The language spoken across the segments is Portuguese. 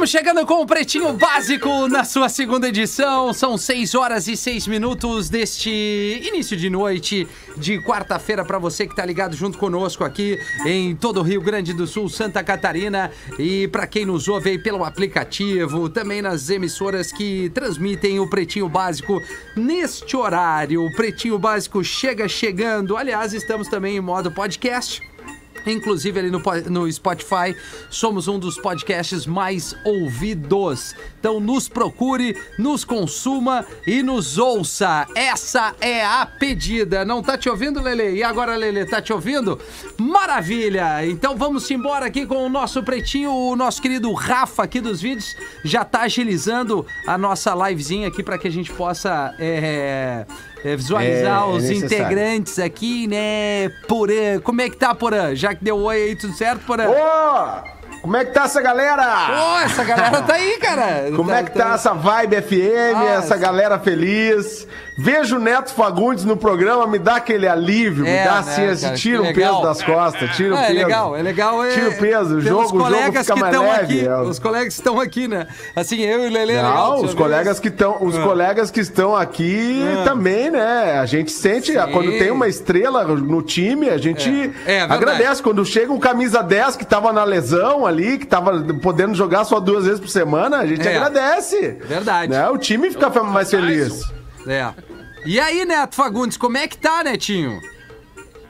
Estamos chegando com o Pretinho Básico na sua segunda edição. São 6 horas e 6 minutos deste início de noite de quarta-feira para você que está ligado junto conosco aqui em todo o Rio Grande do Sul, Santa Catarina e para quem nos ouve aí pelo aplicativo, também nas emissoras que transmitem o Pretinho Básico neste horário. O Pretinho Básico chega chegando. Aliás, estamos também em modo podcast. Inclusive ali no, no Spotify, somos um dos podcasts mais ouvidos. Então nos procure, nos consuma e nos ouça. Essa é a pedida. Não tá te ouvindo, Lele? E agora, Lele, tá te ouvindo? Maravilha! Então vamos embora aqui com o nosso pretinho. O nosso querido Rafa aqui dos vídeos já tá agilizando a nossa livezinha aqui para que a gente possa é, é, visualizar É, é os necessário. integrantes aqui, né? Porã. Como é que tá, Porã? Já que deu oi aí, tudo certo, Porã? Ô! Como é que tá essa galera? Pô, essa galera tá aí, cara. Como é que tá essa vibe FM, Ah, essa essa- galera feliz? Vejo o Neto Fagundes no programa, me dá aquele alívio, É, me dá né, assim, assim, cara, tira o peso das costas, tira o Ah, é peso. legal, é legal. É, Tira o peso, o jogo- os o jogo fica que mais leve, aqui. é. Os colegas que estão aqui, né? Assim, eu e o Lele é legal. Não, deixa os eu colegas que estão, os Ah. colegas que estão aqui Ah. também, né? A gente sente, Sim. quando tem uma estrela no time, a gente É. É, agradece. Quando chega um camisa 10 que tava na lesão ali, que tava podendo jogar só duas vezes por semana, a gente É. agradece. Verdade. Né? O time fica mais feliz. É. E aí, Neto Fagundes, como é que tá, Netinho?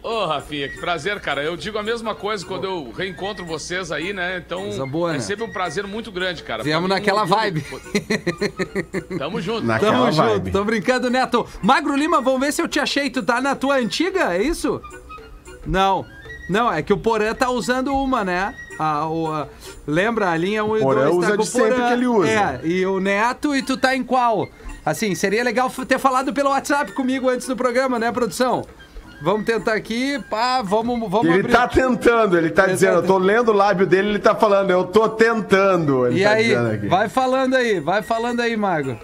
Ô, Rafinha, que prazer, cara. Eu digo a mesma coisa quando eu reencontro vocês aí, né? Então, Coisa boa, é né? sempre um prazer muito grande, cara. Viemos naquela um vibe. Tamo junto. Naquela Tamo vibe. junto, tô brincando, Neto. Magro Lima, vamos ver se eu te achei. Tu tá na tua antiga, é isso? Não. Não, é que o Porã tá usando uma, né? A, o, a- lembra? A linha 1 e Porã 2 usa tá com de o Porã. sempre que ele usa. É, e o Neto, e tu tá em qual? Assim, seria legal ter falado pelo WhatsApp comigo antes do programa, né, produção? Vamos tentar aqui, pá, vamos, vamos Ele abrir. tá tentando, ele tá Ele dizendo, tá eu tô lendo o lábio dele, ele tá falando, eu tô tentando. Ele E tá aí, dizendo aqui. vai falando aí, vai falando aí, Mago.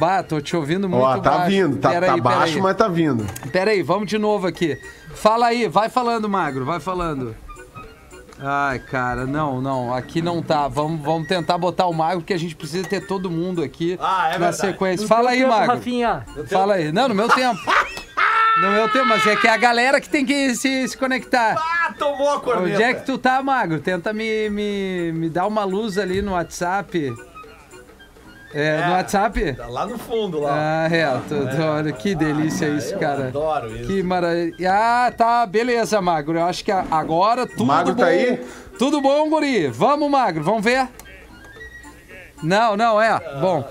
Bah, tô te ouvindo muito Ó, tá baixo. vindo, tá, Pera tá aí, baixo, mas tá vindo. Pera aí, vamos de novo aqui. Fala aí, vai falando, Magro, vai falando. Ai, cara, não, não, aqui não tá. Vamos, vamos tentar botar o Magro, porque a gente precisa ter todo mundo aqui Ah, é na verdade. sequência. Fala aí, Magro. Rafinha. Fala aí. Não, no meu tempo. No meu tempo, mas é que é a galera que tem que se, se conectar. Ah, tomou a corneta. Onde é que tu tá, Magro? Tenta me, me, me dar uma luz ali no WhatsApp. É, no WhatsApp? Tá lá no fundo, lá. Ah, é, tu- tu- olha que delícia isso, eu cara. adoro isso. Que maravilha. Ah, tá, beleza, Magro. Eu acho que agora tudo Magro bom. tá aí? Tudo bom, guri? Vamos, Magro, vamos ver? Não, não, é. Bom.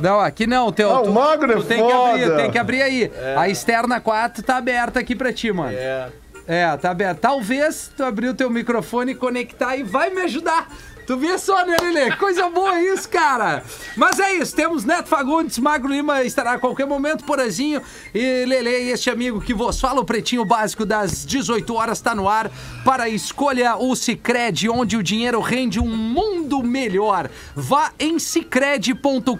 Não, aqui não, teu. Ah, o tu- Magro é tu tem que abrir, foda. tem que abrir aí. A externa 4 tá aberta aqui pra ti, mano. É. É, tá aberto. Talvez tu abrir o teu microfone e conectar e vai me ajudar. Tu vê só, né, Lelê? Coisa boa isso, cara. Mas é isso, temos Neto Fagundes, Magro Lima estará a qualquer momento, Porazinho e Lelê, este amigo que vos fala, o Pretinho Básico das 18 horas tá no ar para escolha o Cicred, onde o dinheiro rende um mundo melhor. Vá em cicred.com.br,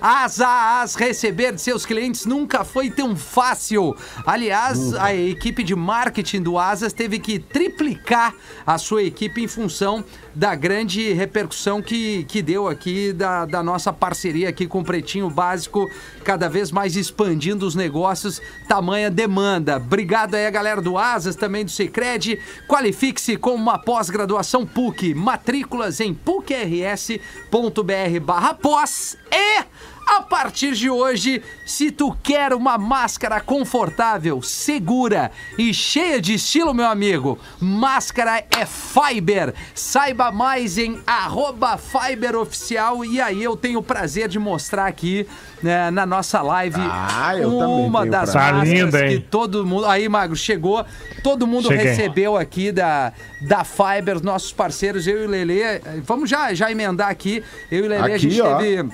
as a as receber de seus clientes nunca foi tão fácil. Aliás, a equipe de marketing do Asas teve que triplicar a sua equipe em função da grande repercussão que, que deu aqui da, da nossa parceria aqui com o Pretinho Básico, cada vez mais expandindo os negócios, tamanha demanda. Obrigado aí a galera do Asas, também do Cicred. Qualifique-se com uma pós-graduação PUC, matrículas em pucrs.br barra pós e... A partir de hoje, se tu quer uma máscara confortável, segura e cheia de estilo, meu amigo, máscara é Fiber. Saiba mais em arroba Fiber Oficial e aí eu tenho o prazer de mostrar aqui né, na nossa live Ah, uma das prazer. Tá máscaras linda, que todo mundo... Aí, Magro, chegou, todo mundo Cheguei. recebeu aqui da, da Fiber, nossos parceiros, eu e o Lelê. Vamos já, já emendar aqui. Eu e o Lelê, a Aqui, gente ó. teve...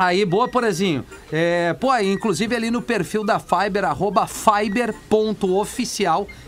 Aí, boa, Porazinho. É, pô, inclusive ali no perfil da Fiber, arroba fiber.oficial.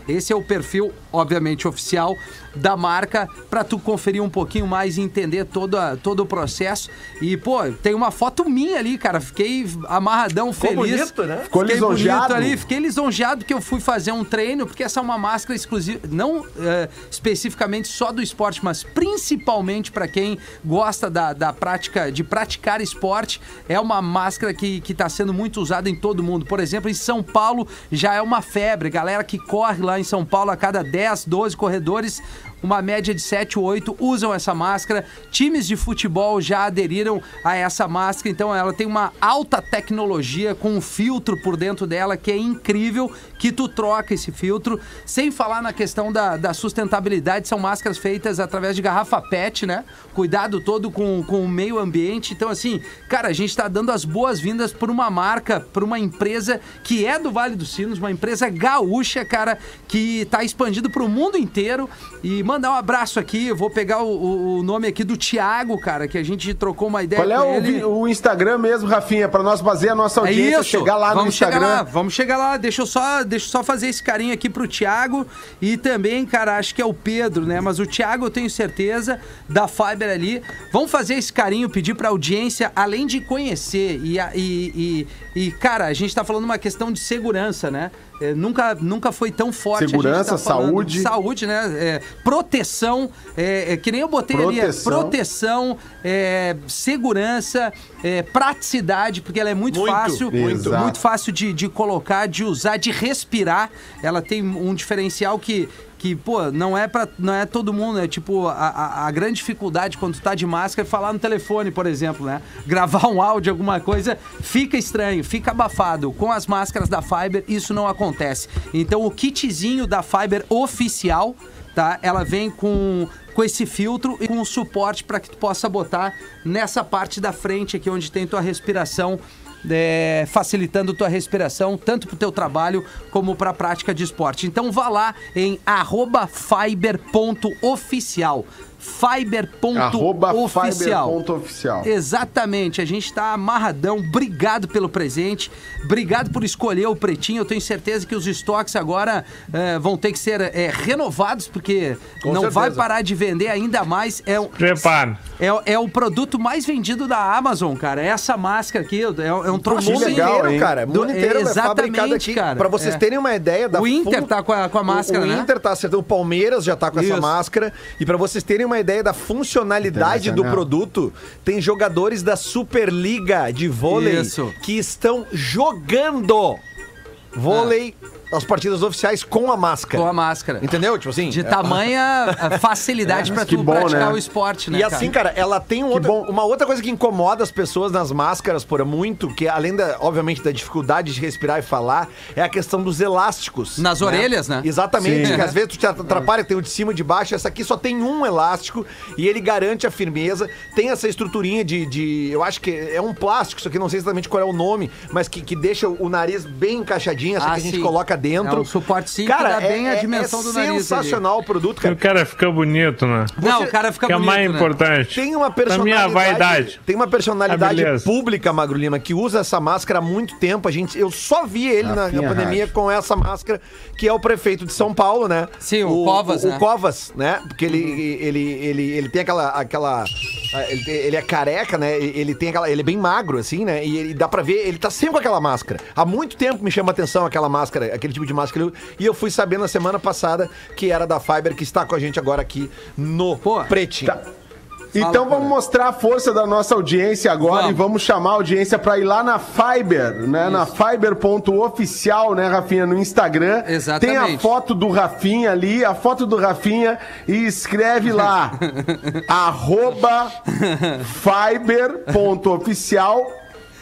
Esse é o perfil, obviamente, oficial. Da marca pra tu conferir um pouquinho mais e entender todo, a- todo o processo. E, pô, tem uma foto minha ali, cara. Fiquei amarradão, Ficou feliz. bonito, né? Ficou Fiquei bonito lisonjeado? ali, fiquei lisonjeado que eu fui fazer um treino, porque essa é uma máscara exclusiva, não eh, especificamente só do esporte, mas principalmente para quem gosta da, da prática, de praticar esporte. É uma máscara que, que tá sendo muito usada em todo mundo. Por exemplo, em São Paulo já é uma febre. Galera que corre lá em São Paulo a cada 10, 12 corredores. Uma média de 7 ou 8 usam essa máscara. Times de futebol já aderiram a essa máscara. Então ela tem uma alta tecnologia com um filtro por dentro dela que é incrível que tu troca esse filtro. Sem falar na questão da, da sustentabilidade, são máscaras feitas através de garrafa PET, né? Cuidado todo com, com o meio ambiente. Então, assim, cara, a gente tá dando as boas-vindas por uma marca, por uma empresa que é do Vale dos Sinos, uma empresa gaúcha, cara, que tá expandido pro mundo inteiro. E mandar um abraço aqui, eu vou pegar o, o- nome aqui do Thiago, cara, que a gente trocou uma ideia Qual é com o, o Instagram mesmo, Rafinha, pra nós fazer a nossa É audiência isso. chegar lá no vamos Instagram? Chegar lá, vamos chegar lá. Deixa eu só, deixa eu só fazer esse carinho aqui pro Thiago e também, cara, acho que é o Pedro, né? Mas o Thiago eu tenho certeza da Fiber ali. Vamos fazer esse carinho, pedir pra audiência, além de conhecer e, e, e, e, cara, a gente tá falando uma questão de segurança, né? É, nunca, nunca foi tão forte. a gente Segurança, tá falando saúde. de Saúde, né? É, proteção, é, é, que nem eu botei ali, é Proteção. proteção, é, segurança, é, praticidade, porque ela é muito, Muito, fácil, muito, muito fácil de, de colocar, de usar, de respirar. Ela tem um diferencial que, que pô, não é para não é todo mundo, é tipo a, a, grande dificuldade quando tu tá de máscara é falar no telefone, por exemplo, né? Gravar um áudio, alguma coisa, fica estranho, fica abafado. Com as máscaras da Fiber, isso não acontece. Então o kitzinho da Fiber oficial tá? Ela vem com, com esse filtro e com um suporte para que tu possa botar nessa parte da frente aqui onde tem tua respiração. É, facilitando tua respiração, tanto pro teu trabalho como pra prática de esporte. Então vá lá em arroba fiber.oficial. Fiber.oficial. Exatamente, a gente tá amarradão. Obrigado pelo presente, obrigado por escolher o pretinho. Eu tenho certeza que os estoques agora eh, vão ter que ser eh, renovados, porque Com não certeza. vai parar de vender ainda mais. É, o- Prepara. é, é o produto mais vendido da Amazon, cara. Essa máscara aqui é, é um troço mundo legal, inteiro, hein? cara. O Do- mundo inteiro é exatamente, aqui. cara. Pra vocês É. terem uma ideia da O Inter fun- tá com a, com a máscara, o, né? o Inter tá acertando, o Palmeiras já tá com essa Isso. máscara. E pra vocês terem uma ideia da funcionalidade do Internacional. produto, tem jogadores da Superliga de vôlei Isso. que estão jogando vôlei as partidas oficiais com a máscara. Com a máscara. Entendeu? Tipo assim. De é- tamanha facilidade pra que tu bom, praticar né? o esporte, né? E assim, cara, ela tem um outro- bom. uma outra coisa que incomoda as pessoas nas máscaras por muito, que além da, obviamente, da dificuldade de respirar e falar, é a questão dos elásticos. Nas orelhas, né? Exatamente, Sim. que às vezes tu te atrapalha, tem o de cima e de baixo, essa aqui só tem um elástico e ele garante a firmeza, tem essa estruturinha de, de- eu acho que é um plástico, isso aqui não sei exatamente qual é o nome, mas que, que deixa o nariz bem encaixadinho, essa Ah, que a gente sim. coloca dentro. É um suportezinho que dá bem a dimensão é do nariz ali. sensacional o produto, O cara. cara fica bonito, né? Não, Você- o cara fica que é bonito, mais né? importante. Tem uma Pra minha personalidade. vaidade. Tem uma personalidade Ah, pública, Magro Lima, que usa essa máscara há muito tempo. A gente, eu só vi ele na, na Rafinha pandemia Haas. com essa máscara, que é o prefeito de São Paulo, né? Sim, o Covas, o, né? O Covas, né? Porque ele, ele, ele, ele tem aquela. aquela ele, tem- ele é careca, né? Ele tem aquela. Ele é bem magro, assim, né? E ele, dá pra ver, ele tá sempre com aquela máscara. Há muito tempo me chama a atenção aquela máscara, aquele tipo de máscara. E eu fui sabendo na semana passada que era da Fiber, que está com a gente agora aqui no Pô, Pretinho. Tá. Então Fala, vamos mostrar a força da nossa audiência agora Vamos. e vamos chamar a audiência para ir lá na Fiber, né? Na fiber.oficial, né, Rafinha, no Instagram. Exatamente. Tem a foto do Rafinha ali, a foto do Rafinha e escreve lá arroba fiber.oficial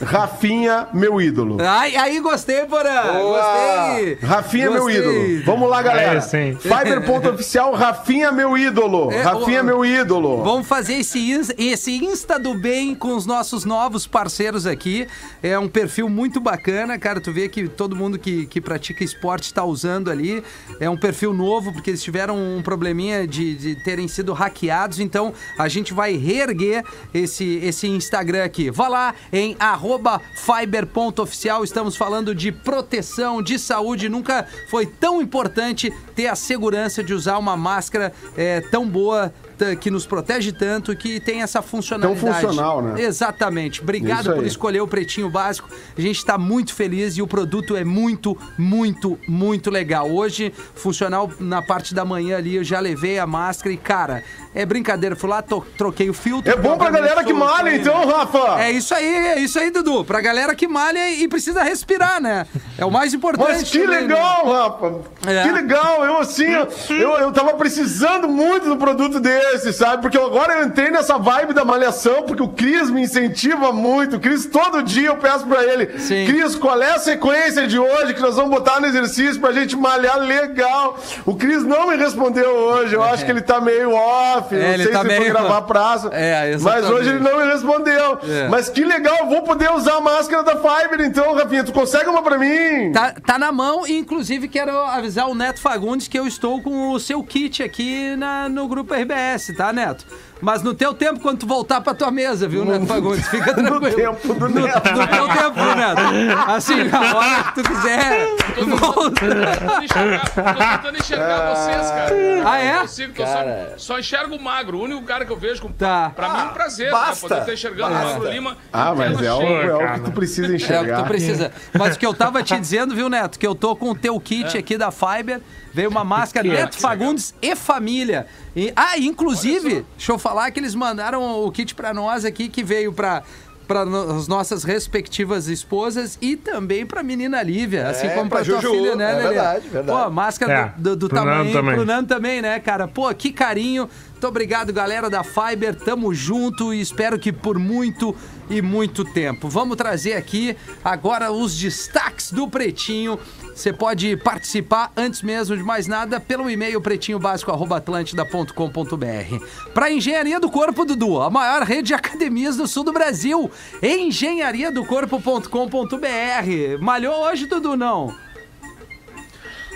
Rafinha, meu ídolo. Ai, aí gostei, Porã. Gostei. Rafinha, meu Gostei. ídolo. Vamos lá, galera. É, sim. Fiber.oficial, Rafinha, meu ídolo. É, Rafinha, ô, meu ídolo. Vamos fazer esse, esse Insta do Bem com os nossos novos parceiros aqui. É um perfil muito bacana, cara. Tu vê que todo mundo que, que pratica esporte está usando ali. É um perfil novo, porque eles tiveram um probleminha de, de terem sido hackeados. Então a gente vai reerguer esse, esse Instagram aqui. Vá lá em arroba arroba fiber.oficial. Estamos falando de proteção, de saúde. Nunca foi tão importante ter a segurança de usar uma máscara é, tão boa, que nos protege tanto, que tem essa funcionalidade. funcional, né? Exatamente. Obrigado Isso aí. por escolher o Pretinho Básico. A gente está muito feliz e o produto é muito, muito, muito legal. Hoje, funcional na parte da manhã ali, eu já levei a máscara e, cara, é brincadeira. Fui lá, to- troquei o filtro. É bom pra galera que malha, então, Rafa. É isso aí, é isso aí, Dudu. Pra galera que malha e precisa respirar, né? É o mais importante. Mas que também, né? legal, Rafa! É. Que legal! Eu, assim, eu, eu tava precisando muito do produto desse, sabe? Porque agora eu entrei nessa vibe da malhação, porque o Cris me incentiva muito. O Cris, todo dia eu peço pra ele: Sim. Cris, qual é a sequência de hoje que nós vamos botar no exercício pra gente malhar legal? O Cris não me respondeu hoje. Eu acho que ele tá meio off. É, não sei tá se ele meio- foi gravar a praça. É, mas hoje ele não me respondeu. É. Mas que legal, vou poder usar a máscara da Fiber então, Rafinha. Tu consegue uma pra mim? Tá, tá na mão e, inclusive, quero avisar o Neto Fagundes que eu estou com o seu kit aqui na- no grupo RBS, tá, Neto? Mas no teu tempo, quando tu voltar pra tua mesa, viu, Neto Fagundes? Fica No tranquilo. tempo do No, Neto. no teu tempo, Neto. Assim, a hora que tu quiser. volta. tentando enxergar, tô tentando enxergar vocês, cara. Ah, é? Não consigo, tô só, só enxergo o magro. O único cara que eu vejo com. Tá. Pra mim é um prazer, basta. né? Poder estar enxergando o Magro Lima. Ah, mas é o, é o que tu precisa É o que enxergar. tu precisa. Mas o que eu tava te dizendo, viu, Neto? Que eu tô com o teu kit aqui da Fiber. Veio uma máscara Neto Fagundes e família. E- ah, inclusive, deixa eu falar que eles mandaram o kit pra nós aqui, que veio pra. Para as nossas respectivas esposas e também pra menina Lívia, assim como pra, pra tua Juju, filha, né, é Lelê? verdade, verdade. Pô, máscara É, do, do, do tamanho também. pro Nando também, né, cara? Pô, que carinho. Muito obrigado, galera da Fiber. Tamo junto e espero que por muito e muito tempo. Vamos trazer aqui agora os destaques do Pretinho. Você pode participar antes mesmo de mais nada pelo e-mail pretinhobásico@atlantida.com.br. Para Engenharia do Corpo, Dudu, a maior rede de academias do sul do Brasil. engenhariadocorpo.com.br. Malhou hoje, Dudu, não?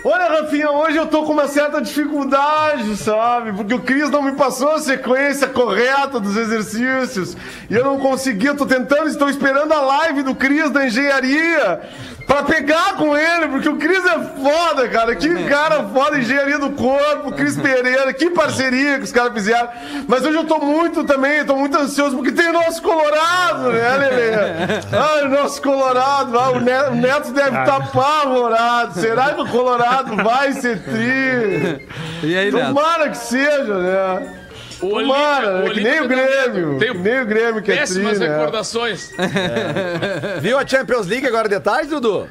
Olha, Rafinha, hoje eu tô com uma certa dificuldade, sabe? Porque o Cris não me passou a sequência correta dos exercícios. E eu não consegui, eu tô tentando, estou esperando a live do Cris da engenharia pra pegar com ele, porque o Cris é foda, cara. Que cara foda, engenharia do corpo, Cris Pereira, que parceria que os caras fizeram. Mas hoje eu tô muito também, tô muito ansioso, porque tem o nosso Colorado, né, Lelê? Ai, o nosso Colorado, ah, o Ne- o Neto deve estar apavorado. Será que o Colorado vai ser tri? E aí, Neto? Tomara que seja, né? O Olímpia- Tomara, né? que nem o Grêmio. Tenho Que nem o Grêmio que é tri, Péssimas né? recordações. Viu a Champions League agora de tarde, Dudu?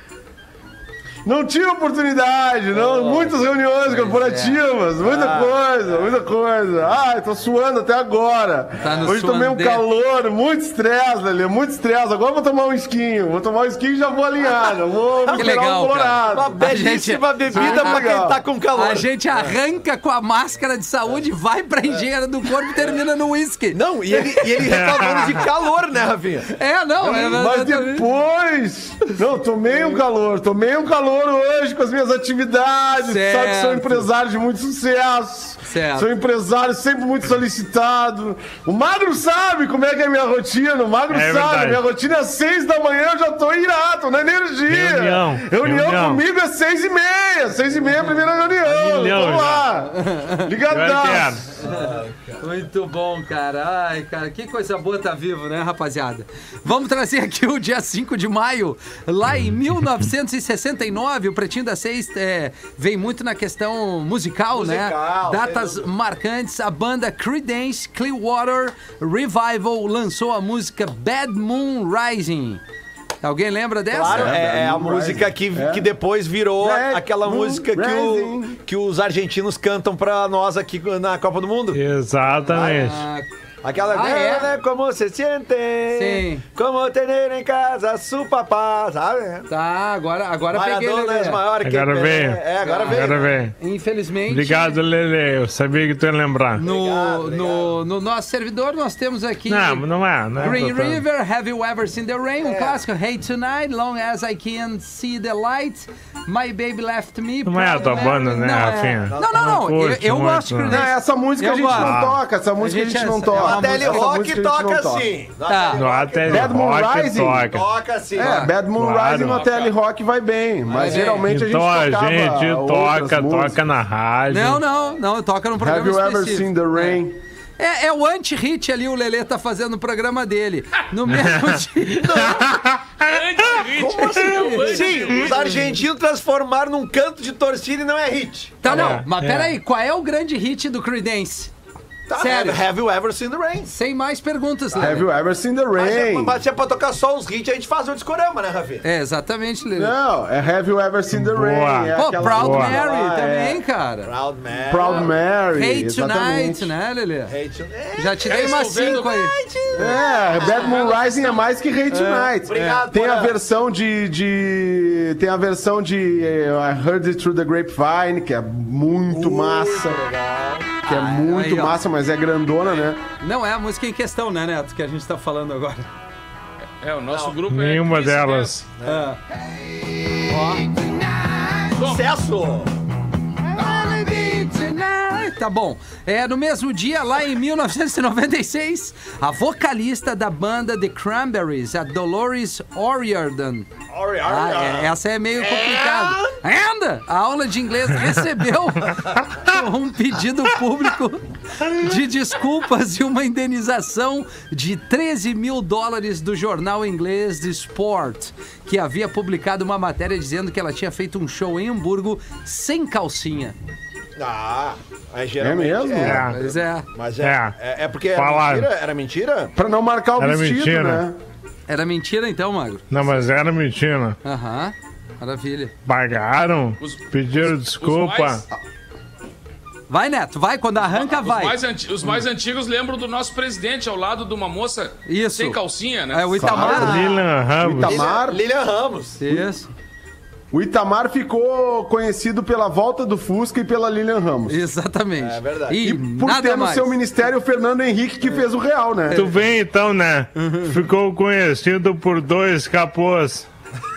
Não tive oportunidade, não. Muitas reuniões corporativas, muita Ah. coisa, muita coisa. Ai, tô suando até agora. Tá no Hoje tomei um suandê. calor, muito estresse, Lelê, muito estresse. Agora eu vou tomar um esquinho. Vou tomar um esquinho e já vou alinhar. Já vou Que legal, o Colorado. Uma belíssima bebida pra quem legal. tá com calor. A gente arranca com a máscara de saúde, vai pra engenharia do corpo e termina no uísque. Não, e ele, e ele reclamando de calor, né, Rafinha? É, não, é Mas exatamente. depois. Não, tomei um calor. Tomei um calor hoje com as minhas atividades. Certo. Sabe que sou empresário de muito sucesso. Certo. Sou empresário sempre muito solicitado. O Magro sabe como é que é a minha rotina. O Magro É sabe. verdade. Minha rotina é às seis da manhã, eu já tô irado, tô na energia. Reunião, Reunião reunião. comigo é seis e meia. Seis e meia, primeira reunião. milhão Vamos lá. Ligadaço. entendo. Muito bom, cara. Ai, cara, que coisa boa tá vivo, né, rapaziada? Vamos trazer aqui o dia 5 de maio. Lá em 1969, o Pretinho da Seis é, vem muito na questão musical, né? Musical, Datas marcantes. A banda Creedence Clearwater Revival lançou a música Bad Moon Rising. Alguém lembra dessa? Claro, é, é a música que, que depois virou Red aquela Moon música que, o- que os argentinos cantam pra nós aqui na Copa do Mundo. Exatamente. Ah, Aquela Ah, é? né, como se sente, Sim. como ter em casa su papá, sabe? tá, agora, agora peguei. Maradona é Lelê. maior que Agora veio. É, agora veio. Agora vem. Infelizmente. Obrigado, Lele. Eu sabia que tu ia lembrar. No, Obrigado, obrigado. no, no nosso servidor nós temos aqui. Não, não é. Não é Green. River, Have You Ever Seen the Rain? Um clássico, Hate Tonight, Long As I Can See the Light, My Baby Left Me. Não é a tua banda, né, Não, é. Rafinha? Não, não, não. Eu, Curte eu muito, gosto de né? Não, Creedence. essa música Eu a gente gosto. não toca. Essa música a gente, não é- toca. Na a rock gente toca assim. Tá. No Moon Rock Rising. toca. Toca assim. É, Bad Moon Claro. Rising no TL Rock vai bem, mas geralmente Então a a gente tocava gente outras toca, músicas. toca na rádio. Não, não, não, toca num programa Have you ever específico. seen the rain? É, é o anti-hit ali, o Lelê tá fazendo no programa dele. No mesmo dia. Como assim? Sim, os argentinos transformaram num canto de torcida e não é hit. Tá, não, É, mas é. peraí, qual é o grande hit do Creedence? Tá, Sério? Have, have you ever seen the rain? Sem mais perguntas, Have Lelê. you ever seen the é- rain? mas se é pra tocar só os hits, a gente faz um discorama, né, Rafi? É, exatamente, Lelê. Não, é Have you ever seen the Boa. rain? É Pô, aquela Proud música Mary lá, também, é. cara. Proud Man. Proud Mary. Hate exatamente. Tonight, né, Lelê? Hate É, Já te É, dei umas cinco aí. É, Bad Moon Rising é mais que Hate Tonight. Obrigado, Tem a versão de, de. Tem a versão de eh, I Heard It Through the Grapevine, que é muito massa. Que é muito aí, ó. massa, mas é grandona, né? Não é a música em questão, né, Neto, que a gente tá falando agora. É, o nosso grupo é. Nenhuma delas. Ah. Sucesso! Tá bom. É, no mesmo dia, lá em 1996, a vocalista da banda The Cranberries, a Dolores O'Riordan. Ah, é, essa é meio complicada. Ainda, a aula de inglês recebeu um pedido público de desculpas e uma indenização de 13 mil dólares do jornal inglês The Sport, que havia publicado uma matéria dizendo que ela tinha feito um show em Hamburgo sem calcinha. Ah, aí geralmente. É mesmo? É. Pois é. Mas é, É. é. é porque era Falaram. mentira? Era mentira? Pra não marcar o Era vestido, mentira. né? Era mentira então, Magro? Não, mas era mentira. Aham. Maravilha. Pagaram, Os- pediram Os desculpa. mais, Vai, Neto, vai. Quando arranca, os vai. mais anti- os mais antigos lembram do nosso presidente ao lado de uma moça Isso. sem calcinha, né? É o Itamar. Lilian Ramos. Itamar. Lilian Ramos. Isso. O Itamar ficou conhecido pela volta do Fusca e pela Lilian Ramos. Exatamente. É verdade. E, E por nada ter no mais. seu ministério o Fernando Henrique que fez o Real, né? Tu vem então, né? Ficou conhecido por dois capôs.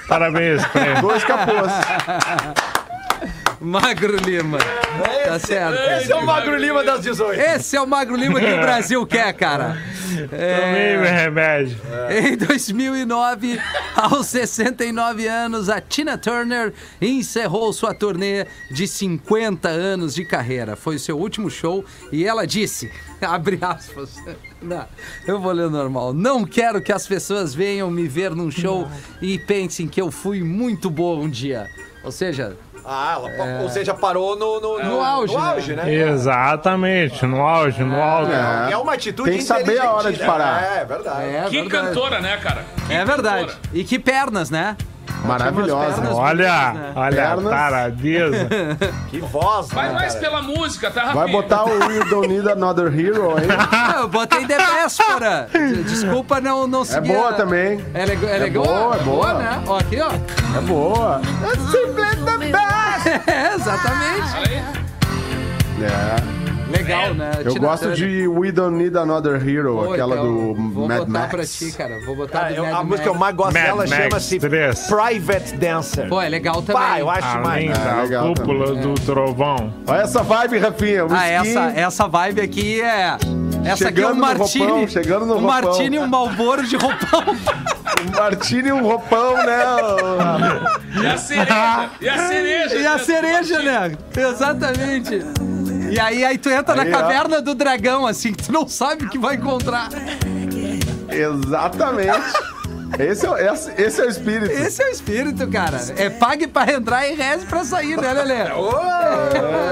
Parabéns. Dois capôs. Magro Lima. Tá certo. Esse é o Magro Lima das 18. Esse é o Magro Lima que o Brasil quer, cara. Tomei meu remédio. Em 2009, aos 69 anos, a Tina Turner encerrou sua turnê de 50 anos de carreira. Foi o seu último show e ela disse, abre aspas, não, eu vou ler normal, não quero que as pessoas venham me ver num show e pensem que eu fui muito boa um dia. Ou seja, Ah, ela, pa- ou seja, parou no, no, No auge, no né? auge, né? Exatamente, no auge, no alto. É. É uma atitude Tem que saber a hora de inteligente, parar. né? É verdade. é Que verdade. cantora, né, cara? Que É verdade. cantora. E que pernas, né? Maravilhosa. pernas Olha, né? olha a Pernas. taradeza. Que voz, Vai né, mais cara? pela música, tá, Vai botar o You Don't Need Another Hero aí. Ah, eu botei The Véspera. Desculpa não, não seguir. boa a- também. É, leg é, legal? boa, é boa. né? Ó, aqui, ó. É boa. É, exatamente. Olha aí. É. Legal, né? Eu Tina gosto Turner. de We Don't Need Another Hero, Pô, aquela então, do Vou Mad botar Max. pra ti, cara. Vou botar Cara, eu- Mad a música que eu mais gosto Mad dela chama-se 3. Private Dancer. Pô, é legal também. Pá, eu acho demais. É, legal cúpula do trovão. Olha essa vibe, Rafinha. Ah, essa, essa vibe aqui é... Essa aqui é Chegando no Martini. roupão, chegando no roupão. Martini e um Malboro de roupão. Um Martini e um roupão, né? E a cereja. E a cereja. e a né? cereja, né? Exatamente. E aí, aí tu entra Aí, na ó. caverna do dragão, assim, que tu não sabe o que vai encontrar. Exatamente. Esse é, o- esse, esse é o espírito. Esse é o espírito, cara. É pague pra entrar e reze pra sair, né, Lelê? É,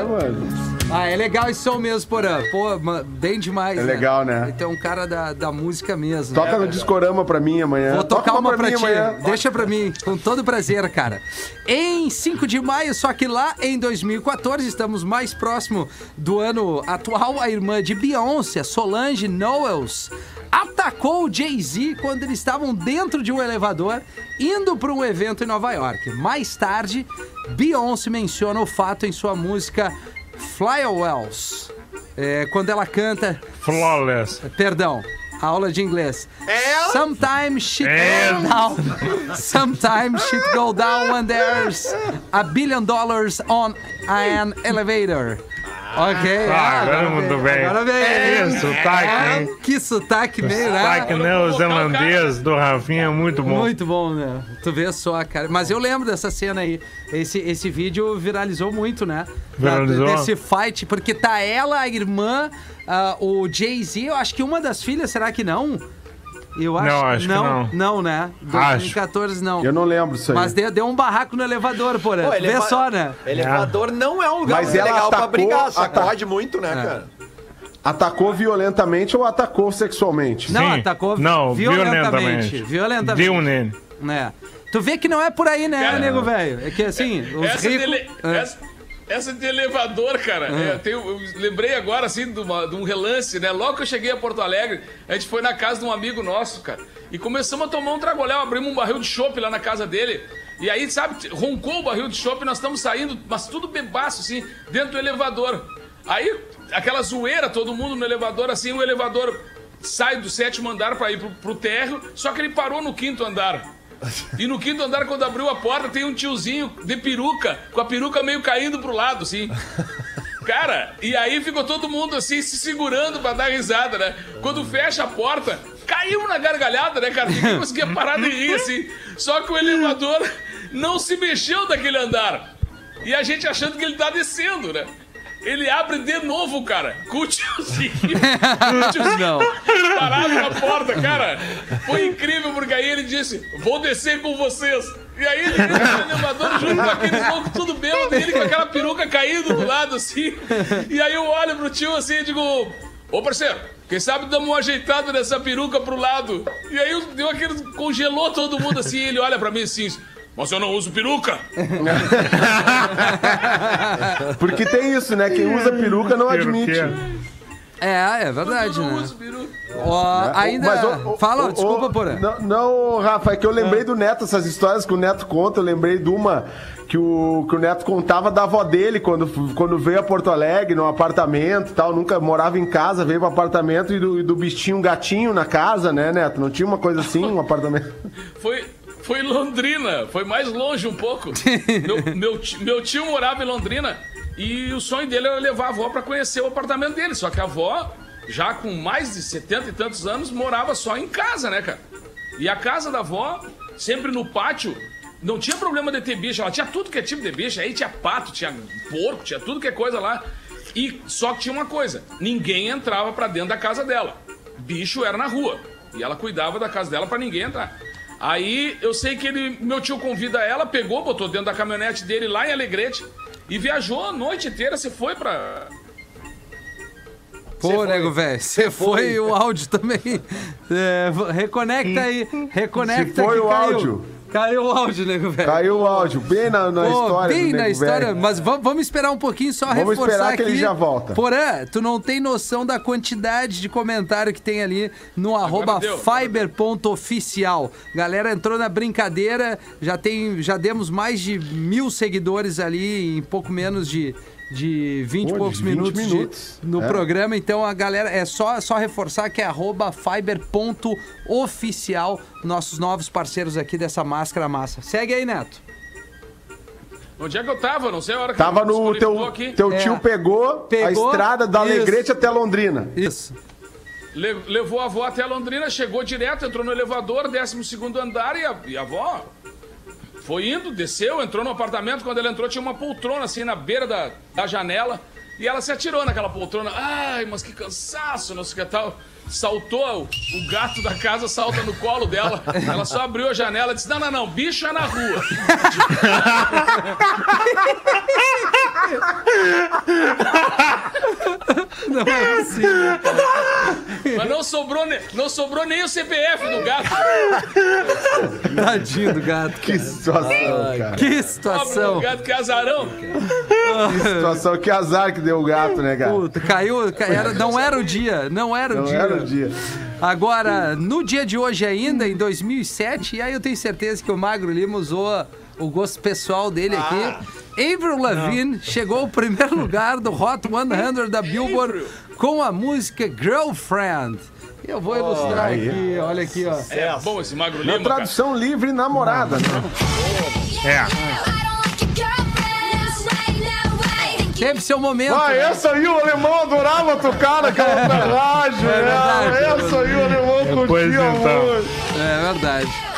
mano. Ah, é legal esse som mesmo, Porã. Pô, bem demais, É né? legal, né? Então, um cara da, da música mesmo. Toca no Discorama pra mim amanhã. Vou tocar Toca uma pra, mim ti. amanhã. Deixa pra mim, com todo prazer, cara. Em 5 de maio, só que lá em 2014, estamos mais próximo do ano atual, a irmã de Beyoncé, Solange Knowles, atacou o Jay-Z quando eles estavam dentro de um elevador indo para um evento em Nova York. Mais tarde, Beyoncé menciona o fato em sua música Flywells. É, quando ela canta Flawless. Perdão, aula de inglês. And? Sometimes shit And? go down. Sometimes shit go down when there's a billion dollars on an elevator. Ok. Ah, agora muito bem. Agora vem. Que sotaque, Ah, hein? Que sotaque meio, né? Sotaque neozelandês do Rafinha é muito bom. Muito bom, né? Tu vê só, cara. Mas eu lembro dessa cena aí. Esse, esse vídeo viralizou muito, né? Viralizou. Desse fight, porque tá ela, a irmã, ah, o Jay-Z, eu acho que uma das filhas, será que não? Eu acho, Não, acho que não. Não, né? 2014 não. Eu não lembro isso aí. Mas deu, deu um barraco no elevador, porra. Pô, Vê eleva- só, né? Elevador não é um lugar Mas legal pra atacou- brigar, ata- sacode muito, né, cara? Atacou violentamente ou atacou sexualmente? Não, Sim. atacou Não, violentamente. Violentamente. Deu nele. né? Tu vê que não é por aí, né, Cara, nego velho? É que assim, os ricos. ele- É. essa, essa de elevador, cara, Ah. é, tem- eu lembrei agora, assim, de, uma- de um relance, né? Logo que eu cheguei a Porto Alegre, a gente foi na casa de um amigo nosso, cara, e começamos a tomar um tragoléu, abrimos um barril de chopp lá na casa dele, e aí, sabe, roncou o barril de chopp, nós estamos saindo, mas tudo bebaço, assim, dentro do elevador. Aí, aquela zoeira, todo mundo no elevador, assim, o elevador sai do sétimo andar pra ir pro, pro térreo, só que ele parou no quinto andar. E no quinto andar, quando abriu a porta, tem um tiozinho de peruca, com a peruca meio caindo pro lado, assim. Cara, e aí ficou todo mundo assim, se segurando pra dar risada, né? Quando fecha a porta, caiu na gargalhada, né, cara? Ninguém conseguia parar de rir, assim. Só que o elevador não se mexeu daquele andar. E a gente achando que ele tá descendo, né? Ele abre de novo, cara, com o tiozinho. com o tiozinho Não. parado na porta, cara. Foi incrível, porque aí ele disse: Vou descer com vocês. E aí ele entra no elevador junto com aqueles loucos tudo bêbado, ele com aquela peruca caindo do lado assim. E aí eu olho pro tio assim e digo: Ô parceiro, quem sabe damos um ajeitado nessa peruca pro lado. E aí eu- deu aquele. congelou todo mundo assim. Ele olha pra mim assim: Mas eu não uso peruca. Porque tem isso, né? Quem usa peruca não admite. É, é verdade, eu não né? uso peruca. Ó, ainda. Mas, ô, ô, Fala, ô, desculpa, porra. Não, não, Rafa, é que eu lembrei do Neto, essas histórias que o Neto conta, eu lembrei de uma que o, que o Neto contava da avó dele quando, quando veio a Porto Alegre, no apartamento e tal, nunca morava em casa, veio pro apartamento e do, e do bichinho um gatinho na casa, né, Neto? Não tinha uma coisa assim, um apartamento. Foi, foi em Londrina, foi mais longe um pouco. meu, meu, meu tio morava em Londrina e o sonho dele era levar a avó pra conhecer o apartamento dele. Só que a avó, já com mais de 70 e tantos anos, morava só em casa, né, cara? E a casa da avó, sempre no pátio, não tinha problema de ter bicho. Ela tinha tudo que é tipo de bicho. Aí tinha pato, tinha porco, tinha tudo que é coisa lá. E só que tinha uma coisa: ninguém entrava pra dentro da casa dela. Bicho era na rua. E ela cuidava da casa dela pra ninguém entrar. Aí eu sei que ele, meu tio convida ela, pegou, botou dentro da caminhonete dele lá em Alegrete e viajou a noite inteira. Você foi pra. Pô, nego, velho, você foi o áudio também. É, reconecta aí, reconecta Se foi que o caiu. áudio. Caiu o áudio, nego, velho. Caiu o áudio, bem na, na Pô, história. bem do na história, velho. mas vamos, vamos esperar um pouquinho só Vamos reforçar esperar que aqui. ele já volta. Porã, tu não tem noção da quantidade de comentário que tem ali no arroba fiber.oficial. Galera entrou na brincadeira, já tem, já demos mais de mil seguidores ali em pouco menos de de 20 e Pô, de poucos 20 minutos, de- minutos. no É. programa, então a galera é só, só reforçar que é arroba fiber.oficial, nossos novos parceiros aqui dessa máscara massa. Segue aí, Neto. Onde é que eu tava? Não sei a hora que Tava eu no desconectou teu, aqui. teu É. tio pegou, Pegou, a estrada da isso. Alegrete até Londrina. Isso. Le- levou a avó até Londrina, chegou direto, entrou no elevador, 12 andar e a, e a avó foi indo, desceu, entrou no apartamento. Quando ela entrou, tinha uma poltrona assim na beira da, da janela e ela se atirou naquela poltrona. Ai, mas que cansaço, não sei o que tal. Saltou, o, o gato da casa salta no colo dela. Ela só abriu a janela e disse: Não, não, não, bicho é na rua. Não é possível. Mas não sobrou, ne- não sobrou nem o CPF do gato. Tadinho do gato. Que situação, cara. Que Pobre do situação. gato, que azarão. Que situação, que azar que deu o gato, né, cara? Puta, caiu, ca- era, não era o dia, não era o Não dia. era o dia. Agora, no dia de hoje ainda, em 2007, e aí eu tenho certeza que o Magro Lima usou o gosto pessoal dele aqui. Avril Lavigne chegou ao primeiro lugar do Hot 100 da Billboard com a música Girlfriend. Eu vou ilustrar aí. aqui, olha aqui, ó. É bom esse magro Na lima, cara. tradução livre, namorada, né? É. Teve seu momento. Ah, né? essa aí o alemão adorava tocar naquela rádio. É verdade, né? é essa aí o alemão Pois curtia então. muito. É verdade.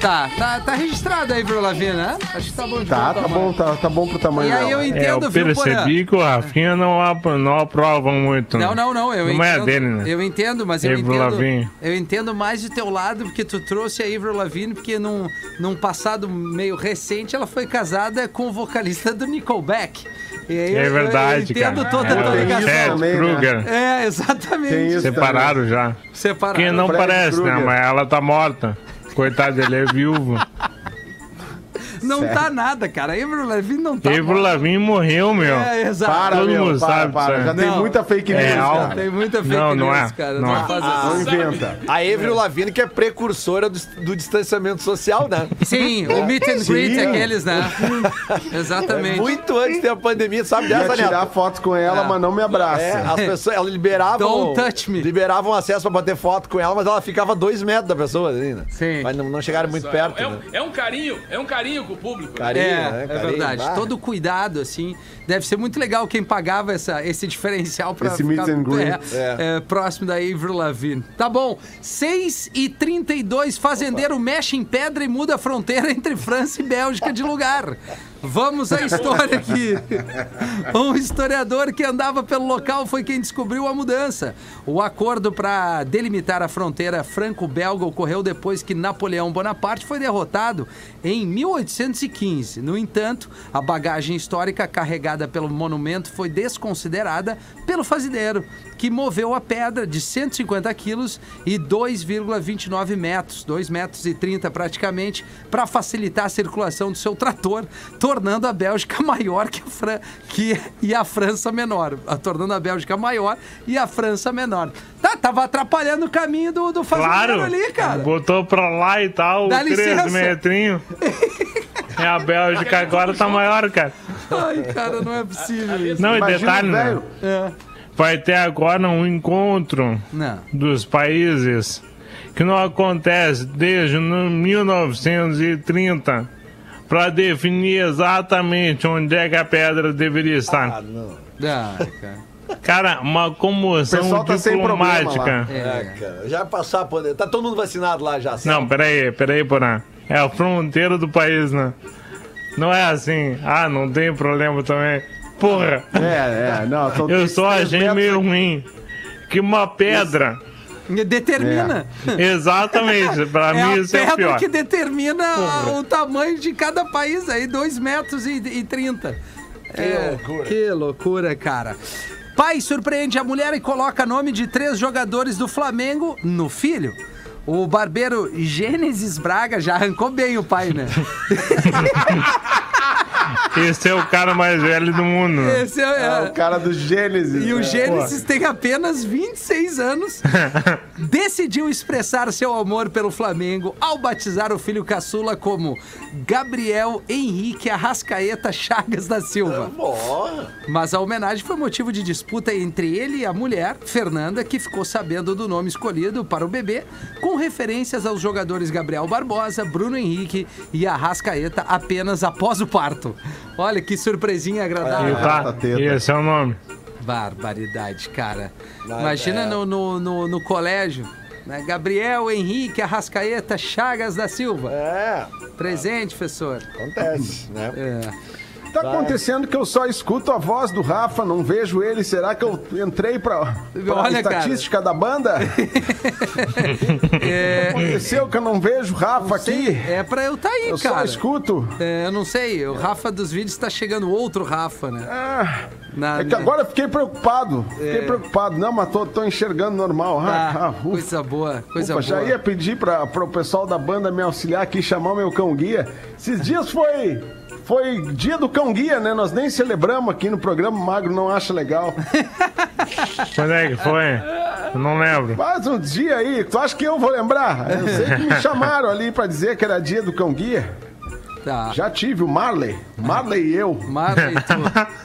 Tá, tá, tá registrado aí, Bruno Lavigne, né? Acho que tá bom de Tá, bom tá bom, tá, tá bom pro tamanho E aí eu É, eu entendo, viu, Porã? percebi que o Rafinha não, apro- não aprova muito. Não, não, não, eu Não entendo. é dele, né? Eu entendo, mas eu Avril entendo. Lavigne. Eu entendo mais de teu lado, porque tu trouxe a Avril Lavigne, porque num, num passado meio recente ela foi casada com o vocalista do Nickelback. E aí É eu- verdade, eu entendo cara. toda É, a tua ligação. também, né? Kruger. É, exatamente. Separaram já. Separado. Quem não Fred parece, né? Krueger. Mas ela tá morta. Coitado, ele é viúvo. Não tá nada, cara. A Avril Lavigne não tá. Avril morta. Lavigne morreu, meu. É, exato. Para, Todo meu, mundo para, sabe para. Já aí. tem Não. muita fake news, É, cara. Tem muita fake Não, não news, é. cara. Não Não, é. faz Não isso. inventa. A Avril Lavigne que é precursora do, do distanciamento social, né? Sim, o meet and greet, Sim. aqueles, né? Exatamente. Muito antes de ter a pandemia, sabe dessa, tirar Neto? fotos com ela, Ah. mas não me abraça. É, as pessoas, elas liberavam. Don't touch me. Liberavam acesso pra bater foto com ela, mas ela ficava dois metros da pessoa, assim, né? Sim. Mas não, não chegaram muito perto. é, né? um, é um carinho, é um carinho com o público. né? Carinho, É, né? é Carinho, verdade. bah. Todo cuidado, assim. Deve ser muito legal quem pagava essa, esse diferencial pra Esse ficar meet and greet. é, é, próximo da Avril Lavigne. Tá bom. 6 e 32 fazendeiro mexe em pedra e muda a fronteira entre França e Bélgica de lugar. Vamos à história aqui. Um historiador que andava pelo local foi quem descobriu a mudança. O acordo para delimitar a fronteira franco-belga ocorreu depois que Napoleão Bonaparte foi derrotado em 1815. No entanto, a bagagem histórica carregada pelo monumento foi desconsiderada pelo fazendeiro, que moveu a pedra de 150 quilos e 2,29 metros, 2 metros e 30 praticamente, para facilitar a circulação do seu trator, tornando a Bélgica maior que a, Fran que, e a França menor. A- Tornando a Bélgica maior e a França menor. Tá, tava atrapalhando o caminho do, do fazendeiro Claro. ali, cara. Botou pra lá e tal, Dá três licença. metrinhos. E a Bélgica agora tá maior, cara. Ai, cara, não é possível isso. Não, e detalhe, né? velho. É. Vai ter agora um encontro Não. dos países que não acontece desde no 1930 para definir exatamente onde é que a pedra deveria estar. Ai, cara. Cara, uma comoção tá diplomática. É, cara. Já passar pandemia. Tá todo mundo vacinado lá já. Não, peraí, peraí, Porã. É a fronteira do país, né? Não é assim, ah, não tem problema também. Porra, É, é, não. São eu achei metros meio ruim que uma pedra. Determina. Exatamente, pra É mim a isso é o pedra pior. que determina o tamanho de cada país aí, 2 metros e, e 30. Que loucura. Que loucura, cara. Pai surpreende a mulher e coloca nome de três jogadores do Flamengo no filho. O barbeiro Gênesis Braga já arrancou bem o pai, né? Esse é o cara mais velho do mundo. né? Esse é, É o cara do Gênesis. E o né? Gênesis tem apenas 26 anos. decidiu expressar seu amor pelo Flamengo ao batizar o filho caçula como Gabriel Henrique Arrascaeta Chagas da Silva. Mas a homenagem foi motivo de disputa entre ele e a mulher, Fernanda, que ficou sabendo do nome escolhido para o bebê, com referências aos jogadores Gabriel Barbosa, Bruno Henrique e Arrascaeta apenas após o parto. Olha que surpresinha E agradável. tá, tá esse é o nome. Barbaridade, cara. Mas Imagina é. no, no, no, no colégio. Né? Gabriel Henrique Arrascaeta Chagas da Silva. é, Presente, professor. acontece, né? É. Tá acontecendo que eu só escuto a voz do Rafa, não vejo ele. Será que eu entrei pra, pra Olha, cara. estatística da banda? É, Aconteceu que eu não vejo o Rafa aqui. é pra eu tá aí, Eu só cara. escuto. É, eu não sei, o Rafa dos vídeos tá chegando outro Rafa, né? Ah, Na- é que agora eu fiquei preocupado. Fiquei preocupado. Não, mas tô, tô enxergando normal. Ah, Tá, ah, ufa. coisa boa, coisa Opa, já boa. ia pedir para o pessoal da banda me auxiliar aqui, chamar o meu cão guia. Esses dias foi foi dia do cão guia, né? Nós nem celebramos aqui no programa, o Magro não acha legal. Quando é que foi? Eu não lembro. Faz um dia aí, tu acha que eu vou lembrar? Eu sei que me chamaram ali para dizer que era dia do cão guia. Tá. Já tive o Marley, Marley e eu. Marley, tu.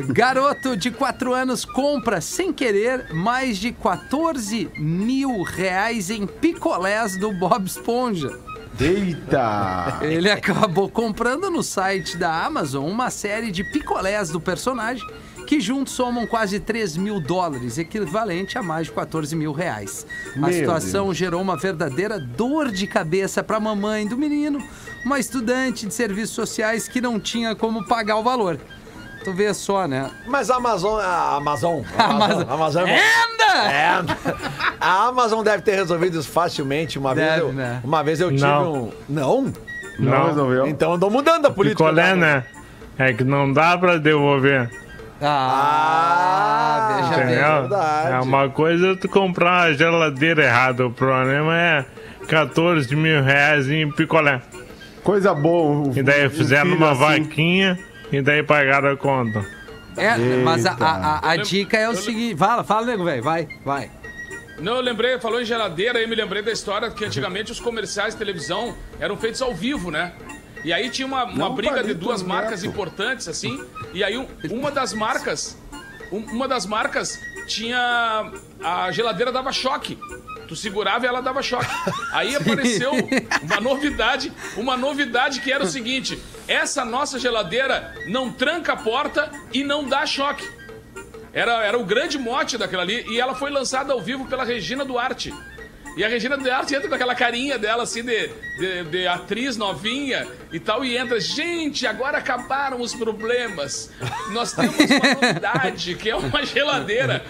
Garoto de 4 anos compra, sem querer, mais de 14 mil reais em picolés do Bob Esponja. Eita! Ele acabou comprando no site da Amazon uma série de picolés do personagem que juntos somam quase 3 mil dólares, equivalente a mais de 14 mil reais. A Meu situação gerou uma verdadeira dor de cabeça para a mamãe do menino, uma estudante de serviços sociais que não tinha como pagar o valor. Tu vê só, né? Mas a Amazon. A Amazon. A Amazon. Amazon. A Amazon é! É. A Amazon deve ter resolvido isso facilmente. Uma vez Deve, eu, né? uma vez eu tive Não. um. Não? Não, Não. resolveu. Então eu tô mudando a política. Picolé, né? É que não dá pra devolver. Ah, veja bem. Entendeu? verdade. É uma coisa tu comprar uma geladeira errada. O problema é 14 mil reais em picolé. Coisa boa. E daí fizeram uma assim. vaquinha e daí pagaram a conta. É, mas a, a- a- dica é o seguinte. Fala, fala, nego, velho. Vai, vai. Não, eu lembrei, falou em geladeira, aí me lembrei da história que antigamente os comerciais de televisão eram feitos ao vivo, né? E aí tinha uma, uma Não, briga de duas Neto. marcas importantes, assim, e aí um- uma das marcas, um- uma das marcas tinha a geladeira dava choque. Tu segurava e ela dava choque. Aí apareceu uma novidade, uma novidade que era o seguinte: essa nossa geladeira não tranca a porta e não dá choque. Era, era o grande mote daquela ali. E ela foi lançada ao vivo pela Regina Duarte. E a Regina Duarte entra com aquela carinha dela, assim, de, de, de atriz novinha e tal, e entra. Gente, agora acabaram os problemas. Nós temos uma novidade, que é uma geladeira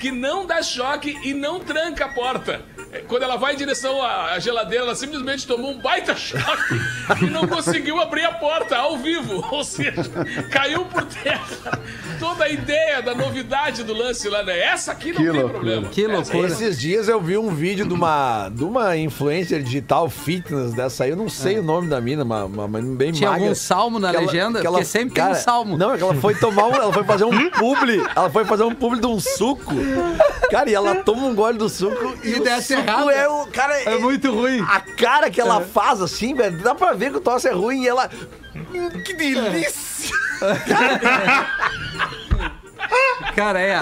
que não dá choque e não tranca a porta. É, Quando ela vai em direção à geladeira, ela simplesmente tomou um baita choque e não conseguiu abrir a porta ao vivo. Ou seja, caiu por terra toda a ideia da novidade do lance lá, né? Essa aqui não Que tem loucura. problema. Que loucura. Esses dias eu vi um vídeo de uma, de uma influencer digital fitness dessa aí, eu não sei o nome da mina, uma, uma bem É. Tinha magra. algum salmo na Que ela- legenda? que ela- Porque sempre tem um salmo. Não, é que ela foi tomar um, ela foi fazer um publi, ela foi fazer um publi de um suco. Cara, e ela toma um gole do suco e, E desce errado. é o cara É muito ruim. A cara que ela faz assim, velho, dá pra ver que o troço é ruim e ela Hum, que delícia! Cara, é.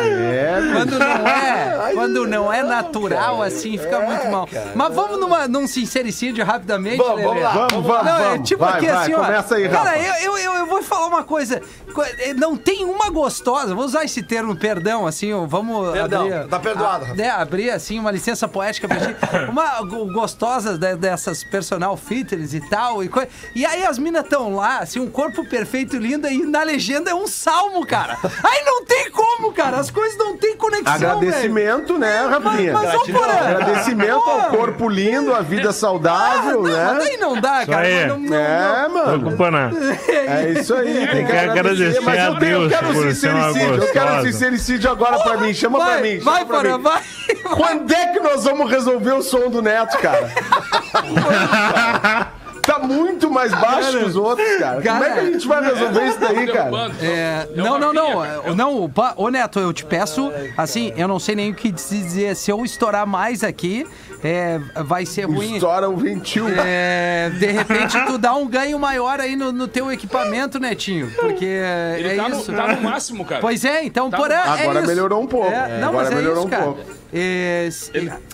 Quando não é, quando não é natural assim, fica muito mal. Mas vamos numa, num sincericídio rapidamente, Vamos, vamos lá. Vamos, vamos, Não, é vamos. tipo vai, aqui vai, assim, ó. começa aí, Cara, Rafa. eu, eu, eu, eu vou falar uma coisa. Co- eh, Não tem uma gostosa, vou usar esse termo, perdão, assim, vamos Perdão, abrir. tá perdoado, a- Rafa. né, abrir, assim, uma licença poética pra ti. Uma go- gostosa de- dessas personal fitness e tal. E, e aí as minas estão lá, assim, um corpo perfeito, lindo, e na legenda é um salmo, cara. Aí não tem como, cara. As coisas não têm conexão, velho. Agradecimento, né, Rafinha? Mas, mas, ô, Porã, Agradecimento ao corpo lindo, a vida Ah, saudável, não, mas né? daí não dá, cara. aí. Não, não, É, Não mano. culpa não. É isso aí. Tem que agradecer Mas a eu, tenho, eu Deus quero sincericídio. Eu quero sincericídio agora pra mim. Chama pra vai, mim. chama vai, pra Porã, mim. vai. Quando é que nós vamos resolver o som do Neto, cara? tá muito mais baixo que os outros, cara. Como é que a gente vai resolver isso daí, cara? É, não, não, não. Não, pa- ô Neto, eu te peço, assim, eu não sei nem o que dizer. Se eu estourar mais aqui, é, vai ser ruim. Estoura o ventil. É, de repente tu dá um ganho maior aí no, no teu equipamento, Netinho. Porque Ele é tá, isso. no, tá no máximo, cara. Pois é, então, Tá porém. é Agora isso. melhorou um pouco. É, não, Agora mas é melhorou isso, um cara. pouco. É, s-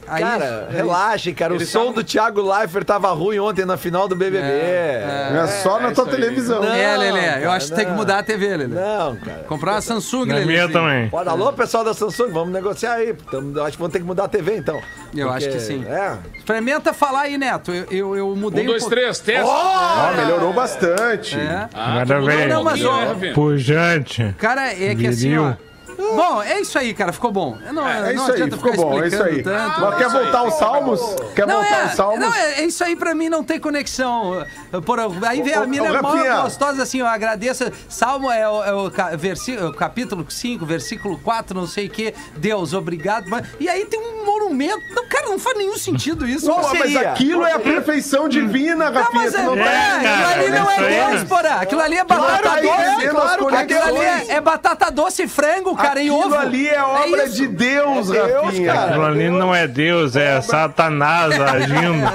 aí- Cara, é- relaxa, cara. O Ele som tá- do Thiago Leifert tava ruim ontem na final do BBB. É, só na tua televisão. Não. É, Lelê, eu cara, acho que tem que não. mudar a TV, Lelê. Não, cara. Comprar uma Samsung, Na Lelê. minha também. Pode, alô, pessoal da Samsung, vamos negociar aí. Tamo- acho que vamos ter que mudar a TV, então. Eu acho que sim. É. Experimenta falar aí, Neto. Eu, eu, eu mudei Um, dois, pouco. três, teste. Ó, melhorou bastante. É. Mudou bem. um Não, mas, ó? Pujante. Cara, é que assim, ó. Bom, é isso aí, cara. Ficou bom. Não, É não isso aí, adianta ficou ficar bom, é isso aí. tanto. Mas quer voltar aos salmos? Quer Não, voltar é, aos salmos? não é, é isso aí pra mim não tem conexão. Por, aí vem a mina mó gostosa assim, eu agradeço. Salmo é o, é o versi- é o capítulo 5, versículo 4, não sei o que. Deus, obrigado. Mas- E aí tem um monumento. Não, cara, não faz nenhum sentido isso. Pô, Qual mas seria? aquilo é a perfeição divina, Não, Rafinha. mas tu é, não tá é, aquilo ali não aí é é- Deus, porra. Aquilo ali é batata Claro, aí doce. as Aquilo ali é, é batata doce e frango, cara, Aquilo ovo. ali é obra isso. de Deus, É Deus, Rafinha. cara. Aquilo ali não é Deus, é Satanás agindo.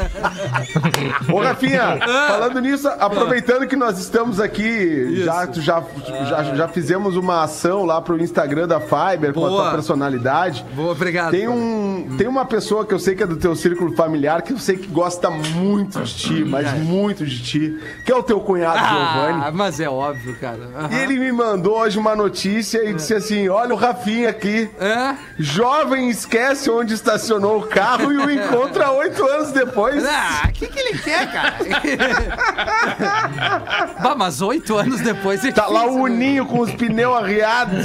Ô, Rafinha, falando nisso, aproveitando que nós estamos aqui, já, já, já, já fizemos uma ação lá pro Instagram da Fiber com a Boa. tua personalidade. Boa, obrigado. Tem, um, tem uma pessoa que eu sei que é do teu círculo familiar, que eu sei que gosta muito de ti, mas muito de ti, que é o teu cunhado Giovanni. Ah, mas é óbvio, cara. Aham. E ele me mandou hoje uma notícia e disse assim: Olha o Rafinha aqui. É? Jovem esquece onde estacionou o carro e o encontra oito anos depois. Ah, o que, que ele quer, cara? bah, mas oito anos depois ele Tá lá o Uninho com os pneus arriados.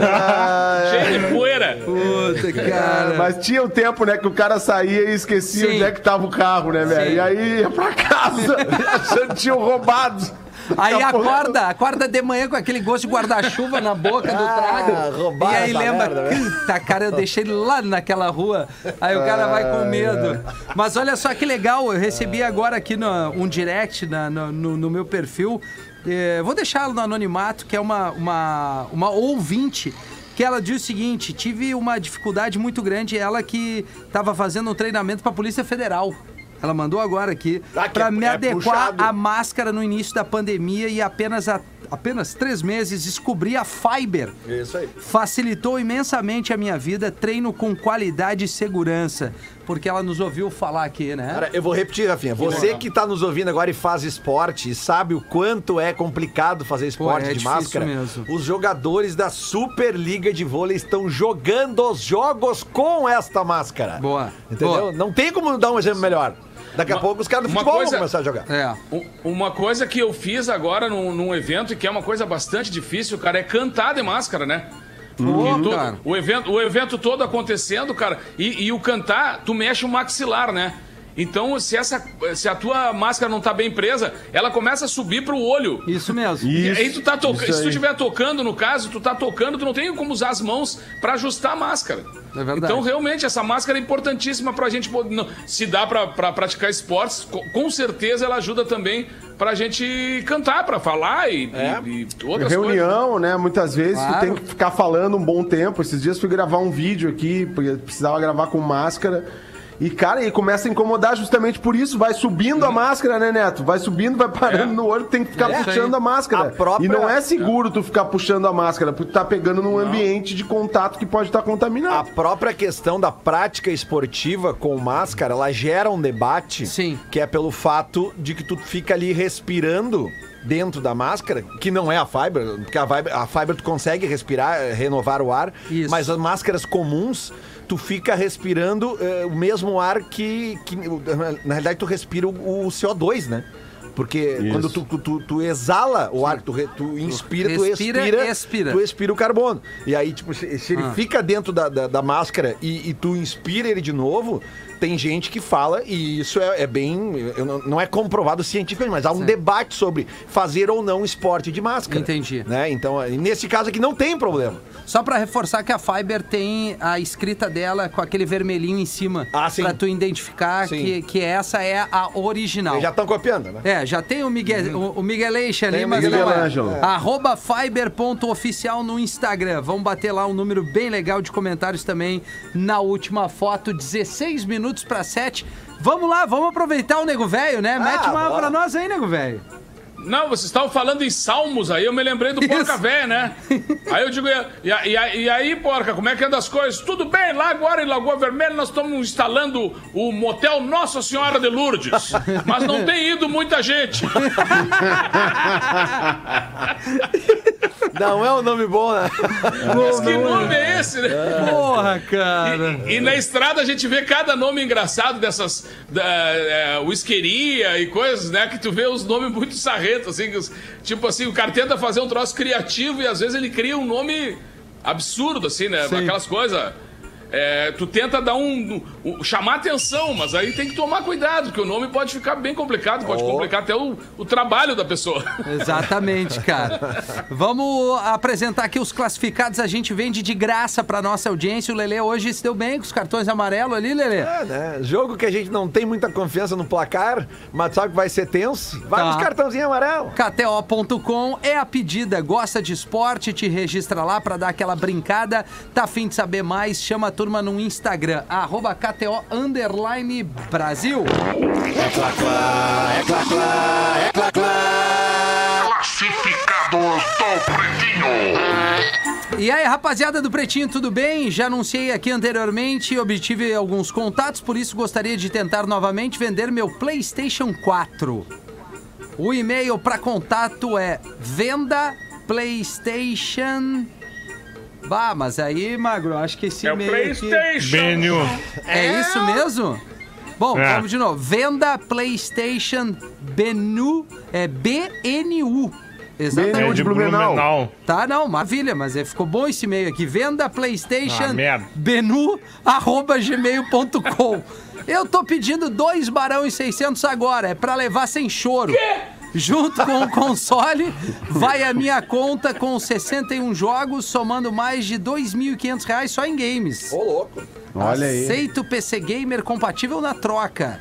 Ah, Cheio de poeira. Puta, cara. Mas tinha o tempo, né, que o cara saía e esquecia Sim. onde é que tava o carro, né, velho? E aí ia pra casa, achando que tinham roubado. Aí pouco- acorda, acorda de manhã com aquele gosto de guarda-chuva na boca do trago. roubaram e aí lembra, velho. puta, cara, eu deixei ele lá naquela rua. Aí o cara vai com medo. Mas olha só que legal, eu recebi agora aqui no, um direct na- no, no- no meu perfil. Eh, vou deixá-lo no anonimato, que é uma, uma, uma ouvinte. Que ela diz o seguinte: tive uma dificuldade muito grande. Ela que estava fazendo um treinamento para a Polícia Federal. Ela mandou agora aqui Ah, para é- me é adequar puxado. a máscara no início da pandemia e apenas há apenas três meses descobri a Fiber. Isso aí. Facilitou imensamente a minha vida, treino com qualidade e segurança. Porque ela nos ouviu falar aqui, né? Cara, eu vou repetir, Rafinha. Você que tá nos ouvindo agora e faz esporte e sabe o quanto é complicado fazer esporte é de máscara, mesmo. os jogadores da Superliga de Vôlei estão jogando os jogos com esta máscara. Boa. Entendeu? Boa. Não tem como dar um exemplo melhor. Daqui a Uma- pouco os caras do uma futebol coisa- vão começar a jogar. É. Um- Uma coisa que eu fiz agora num, num evento e que é uma coisa bastante difícil, cara, é cantar de máscara, né? Cara. o, evento, o evento todo acontecendo, cara, e, e o cantar, tu mexe o maxilar, né? Então, se, essa, se a tua máscara não tá bem presa, ela começa a subir pro olho. Isso mesmo. E Isso, aí tu tá tocando. Se tu estiver tocando, no caso, tu tá tocando, tu não tem como usar as mãos pra ajustar a máscara. É verdade. Então, realmente, essa máscara é importantíssima pra gente poder. não, se dá pra, pra praticar esportes, co- com certeza ela ajuda também pra gente cantar, pra falar e, É. e- e outras coisas. Reunião, né? Muitas vezes Claro. tu tem que ficar falando um bom tempo. Esses dias fui gravar um vídeo aqui, porque precisava gravar com máscara. E, cara, e começa a incomodar justamente por isso. Vai subindo a máscara, né, Neto? Vai subindo, vai parando no olho, tem que ficar É, puxando a máscara. A própria- E não é seguro tu ficar puxando a máscara, porque tu tá pegando num ambiente de contato que pode estar A contaminado. própria questão da prática esportiva com máscara, ela gera um debate Sim. que é pelo fato de que tu fica ali respirando dentro da máscara, que não é a Fiber, porque a Fiber, a Fiber tu consegue respirar, eh, renovar o ar, Isso. mas as máscaras comuns tu fica respirando eh, o mesmo ar que, que na realidade tu respira o, o CO2, né? Porque quando tu, tu, tu- tu exala o ar, tu, re- tu inspira, tu Respira, expira, expira. tu expira o carbono. E aí, tipo, se, se ele Ah. fica dentro da, da, da máscara e, e tu inspira ele de novo, tem gente que fala, e isso é, é bem. não, não é comprovado cientificamente, mas há um debate sobre fazer ou não esporte de máscara. Entendi. Né? Então, e nesse caso aqui não tem problema. Só pra reforçar que a Fiber tem a escrita dela com aquele vermelhinho em cima. Ah, sim. Pra tu identificar Sim. que, que essa é a original. Eles já estão copiando, né? É, já tem o, Miguel, o, o Miguelation ali, mas Miguel não é. Ângelo. Arroba fiber.oficial no Instagram. Vamos bater lá um número bem legal de comentários também na última foto, 16 minutos pra 7. Vamos lá, vamos aproveitar o Nego Velho, né? Mete uma bora. pra nós aí, Nego Velho. Não, vocês estavam falando em salmos aí, eu me lembrei do Porca Isso. Véia, né? Aí eu digo, e, a- e e aí, Porca, como é que anda as coisas? Tudo bem, lá agora em Lagoa Vermelha nós estamos instalando o motel Nossa Senhora de Lourdes, mas não tem ido muita gente. Não é um nome bom, né? Mas que nome é esse, né? Porra, cara. E, e na estrada a gente vê cada nome engraçado dessas da, é, whiskeria e coisas, né? Que tu vê os nomes muito assim, que tipo assim, o cara tenta fazer um troço criativo e às vezes ele cria um nome absurdo, assim, né? Sim. Aquelas coisas. É, tu tenta dar um, um- chamar atenção, mas aí tem que tomar cuidado, porque o nome pode ficar bem complicado, pode complicar até o, o trabalho da pessoa. Exatamente, cara. Vamos apresentar aqui os classificados. A gente vende de graça pra nossa audiência. O Lelê hoje se deu bem com os cartões amarelos ali, Lelê. É, né? Jogo que a gente não tem muita confiança no placar, mas sabe que vai ser tenso. Vai Tá. nos cartãozinhos amarelos. KTO.com é a pedida. Gosta de esporte? Te registra lá pra dar aquela brincada. Tá afim de saber mais? Chama a turma no Instagram, arroba KTO underline Brasil. Classificados do Pretinho. E aí, rapaziada do Pretinho, tudo bem? Já anunciei aqui anteriormente, obtive alguns contatos, por isso gostaria de tentar novamente vender meu PlayStation 4. O e-mail para contato é venda PlayStation. Bah, mas aí, Magro, acho que esse É o e-mail aqui... PlayStation. Benio. É isso mesmo? Bom, É. vamos de novo. Venda PlayStation BNU. É BNU. Exatamente. É de Blumenau. Tá, não, maravilha, mas é, ficou bom esse e-mail aqui. Venda PlayStation Ah, arroba gmail.com. Eu tô pedindo 2 barão e 600 agora, é pra levar sem choro. Junto com o console, vai a minha conta com 61 jogos, somando mais de 2.500 reais só em games. Ô, louco. Olha aí. Aceito PC Gamer compatível na troca.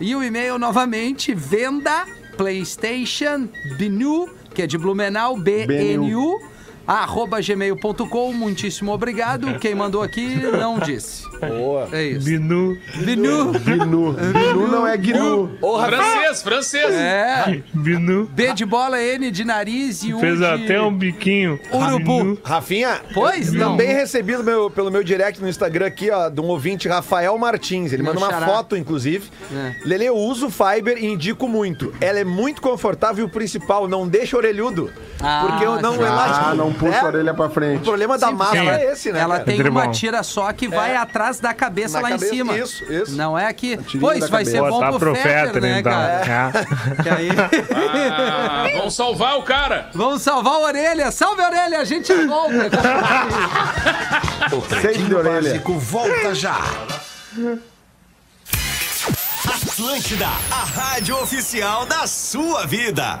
E o e-mail novamente, venda PlayStation BNU, que é de Blumenau, BNU, arroba gmail.com. Muitíssimo obrigado. Quem mandou aqui não disse. Boa. É isso. Binu. BNU. Gnu. Gnu não é Gnu. Rafinha. Francês, francês. É. Binu. B de bola, N de nariz e U Fez de até um biquinho. urubu. Binu. Rafinha, Pois não. também recebi do meu- pelo meu direct no Instagram aqui, ó, de um ouvinte, Rafael Martins. Ele Meu manda uma xará. foto, inclusive. É. Lele, eu uso Fiber e indico muito. Ela é muito confortável e o principal, não deixa orelhudo. Ah, porque eu não elástico. Ah, não puxa É, a orelha pra O frente. problema da Sim, massa sim. é esse, né? Ela cara? tem uma tira só que vai atrás da cabeça Na lá cabeça, em cima. isso, isso. Não é aqui. tirinha Pô, isso da vai ser cabeça. bom Botar pro pro Fetter, Fetter, né, então. cara? É. Que aí... Ah, vamos salvar o cara. Vamos salvar a orelha. Salve a orelha, a gente volta. De orelha. Básico volta já. Atlântida, a rádio oficial da sua vida.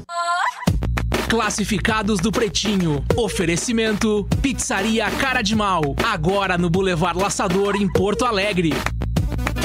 Classificados do Pretinho. Oferecimento: Pizzaria Cara de Mal. Agora no Boulevard Laçador, em Porto Alegre.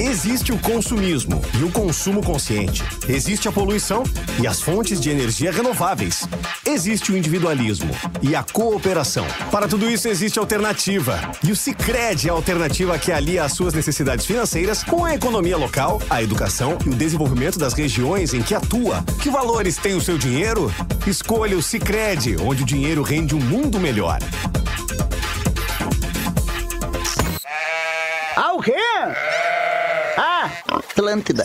Existe o consumismo e o consumo consciente. Existe a poluição e as fontes de energia renováveis. Existe o individualismo e a cooperação. Para tudo isso existe alternativa. E o Sicredi é a alternativa que alia as suas necessidades financeiras com a economia local, a educação e o desenvolvimento das regiões em que atua. Que valores tem o seu dinheiro? Escolha o Sicredi, onde o dinheiro rende um mundo melhor. Ah, o quê? Ah, Atlântida.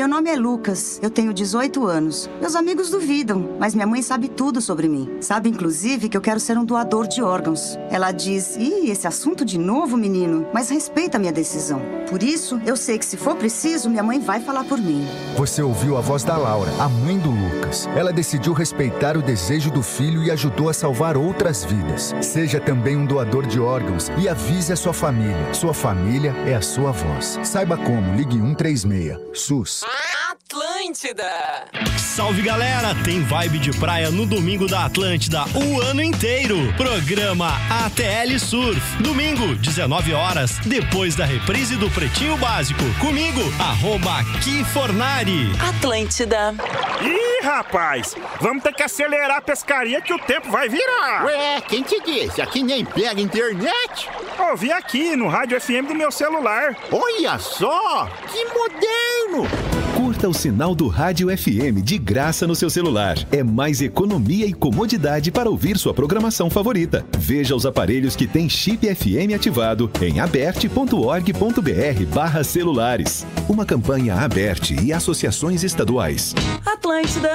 Meu nome é Lucas, eu tenho 18 anos. Meus amigos duvidam, mas minha mãe sabe tudo sobre mim. Sabe, inclusive, que eu quero ser um doador de órgãos. Ela diz: Ih, esse assunto de novo, menino, mas respeita minha decisão. Por isso, eu sei que se for preciso, minha mãe vai falar por mim. Você ouviu a voz da Laura, a mãe do Lucas. Ela decidiu respeitar o desejo do filho e ajudou a salvar outras vidas. Seja também um doador de órgãos e avise a sua família. Sua família é a sua voz. Saiba como, ligue 136. SUS. Atlântica. Atlântida! Salve galera! Tem vibe de praia no domingo da Atlântida o ano inteiro. Programa ATL Surf. Domingo, 19 horas, depois da reprise do Pretinho Básico. Comigo, arroba Kifornari. Atlântida. Ih, rapaz, vamos ter que acelerar a pescaria que o tempo vai virar. Ué, quem te disse? Aqui nem pega internet. Ouvi aqui no rádio FM do meu celular. Olha só, que moderno! Curta o sinal do Rádio FM de graça no seu celular. É mais economia e comodidade para ouvir sua programação favorita. Veja os aparelhos que têm chip FM ativado em aberte.org.br barra celulares. Uma campanha Aberte e associações estaduais. Atlântida.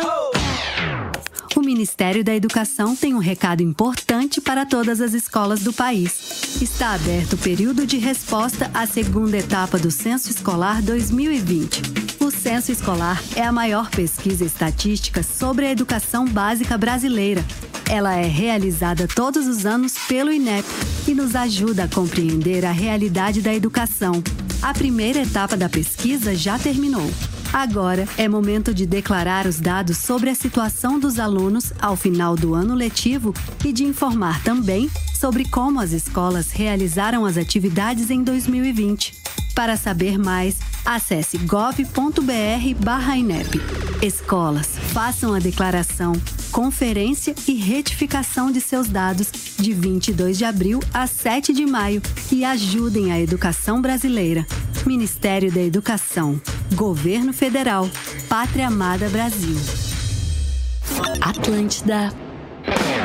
O Ministério da Educação tem um recado importante para todas as escolas do país. Está aberto o período de resposta à segunda etapa do Censo Escolar 2020. Censo Escolar é a maior pesquisa estatística sobre a educação básica brasileira. Ela é realizada todos os anos pelo INEP e nos ajuda a compreender a realidade da educação. A primeira etapa da pesquisa já terminou. Agora é momento de declarar os dados sobre a situação dos alunos ao final do ano letivo e de informar também sobre como as escolas realizaram as atividades em 2020. Para saber mais, acesse gov.br/inep. Escolas, façam a declaração, conferência e retificação de seus dados de 22 de abril a 7 de maio e ajudem a educação brasileira. Ministério da Educação, Governo Federal, Pátria Amada Brasil. Atlântida.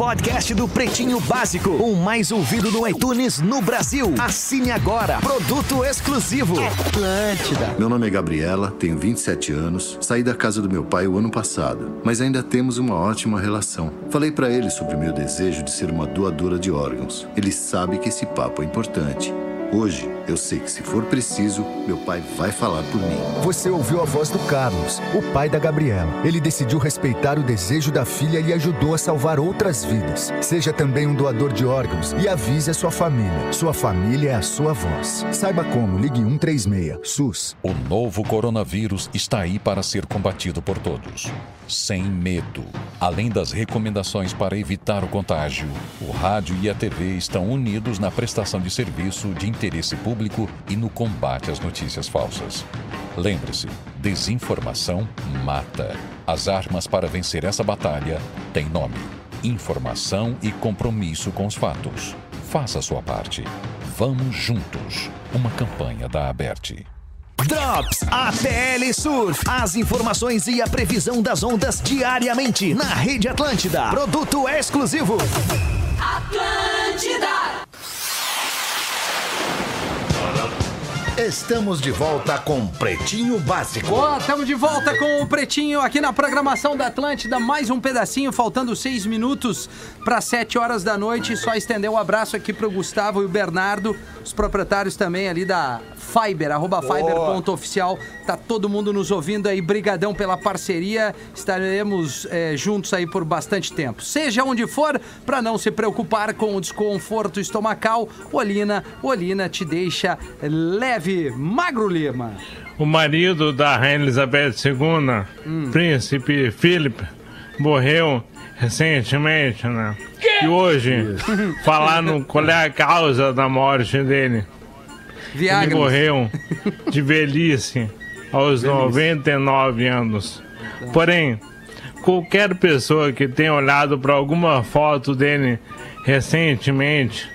Podcast do Pretinho Básico, o mais ouvido no iTunes no Brasil. Assine agora. Produto exclusivo. Atlântida. Meu nome é Gabriela, tenho 27 anos, saí da casa do meu pai o ano passado, mas ainda temos uma ótima relação. Falei para ele sobre o meu desejo de ser uma doadora de órgãos. Ele sabe que esse papo é importante. Hoje, eu sei que se for preciso, meu pai vai falar por mim. Você ouviu a voz do Carlos, o pai da Gabriela. Ele decidiu respeitar o desejo da filha e ajudou a salvar outras vidas. Seja também um doador de órgãos e avise a sua família. Sua família é a sua voz. Saiba como, ligue 136, SUS. O novo coronavírus está aí para ser combatido por todos. Sem medo. Além das recomendações para evitar o contágio, o rádio e a TV estão unidos na prestação de serviço de interesse público e no combate às notícias falsas. Lembre-se, desinformação mata. As armas para vencer essa batalha têm nome: informação e compromisso com os fatos. Faça a sua parte. Vamos juntos. Uma campanha da Aberte. Drops ATL Surf. As informações e a previsão das ondas diariamente na Rede Atlântida. Produto exclusivo. Atlântida. Estamos de volta com Pretinho Básico. Estamos de volta com o Pretinho aqui na programação da Atlântida. Mais um pedacinho, faltando seis minutos para sete horas da noite. Só estender um abraço aqui pro Gustavo e o Bernardo, os proprietários também ali da Fiber, arroba Fiber.oficial. Tá todo mundo nos ouvindo aí. Brigadão pela parceria. Estaremos eh, juntos aí por bastante tempo. Seja onde for, para não se preocupar com o desconforto estomacal, Olina, Olina te deixa leve. Magro Lima. O marido da Rainha Elizabeth II, príncipe Philip, morreu recentemente, né? E hoje, falaram qual é a causa da morte dele. Viagra. Ele morreu de velhice aos 99 anos. Porém, qualquer pessoa que tenha olhado para alguma foto dele recentemente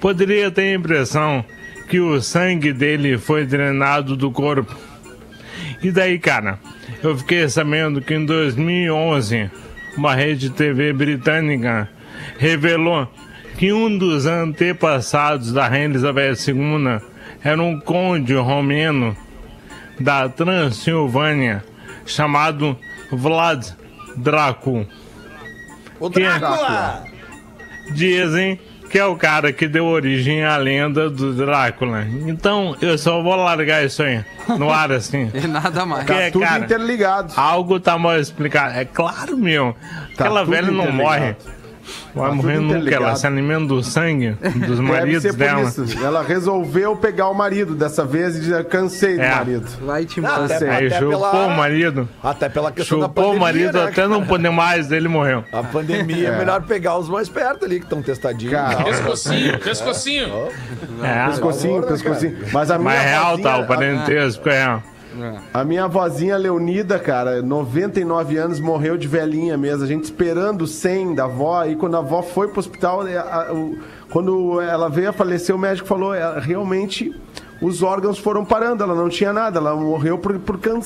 poderia ter a impressão que o sangue dele foi drenado do corpo. E daí, cara, eu fiquei sabendo que em 2011 uma rede TV britânica revelou que um dos antepassados da Rainha Elizabeth II era um conde romeno da Transilvânia chamado Vlad Draco. O é? Drácula! Dizem que é o cara que deu origem à lenda do Drácula. Então eu só vou largar isso aí no ar assim. E nada mais. Porque, Tá tudo cara, interligado. Algo tá mal explicado. É claro, meu. Tá Aquela velha não morre. Vai Tá morrer nunca. Ela se alimenta do sangue dos Deve maridos dela. isso. Ela resolveu pegar o marido dessa vez e dizer, cansei do É. marido. Vai-te embora. Cansei. Aí Até chupou pela- o marido. Até pela questão da Chupou pandemia, o marido né, até cara? não poder mais, ele morreu. A pandemia é. É. melhor pegar os mais perto ali, que estão testadinhos. Cara. Pescocinho, pescocinho. É. Pescocinho, pescocinho. Mas a minha Mas real tá, o parentesco é. A minha avózinha Leonida, cara, 99 anos, morreu de velhinha mesmo. A gente esperando o 100 da avó. E quando a avó foi pro hospital, é, a- o- quando ela veio a falecer, o médico falou: é, realmente os órgãos foram parando. Ela não tinha nada. Ela morreu por, por can-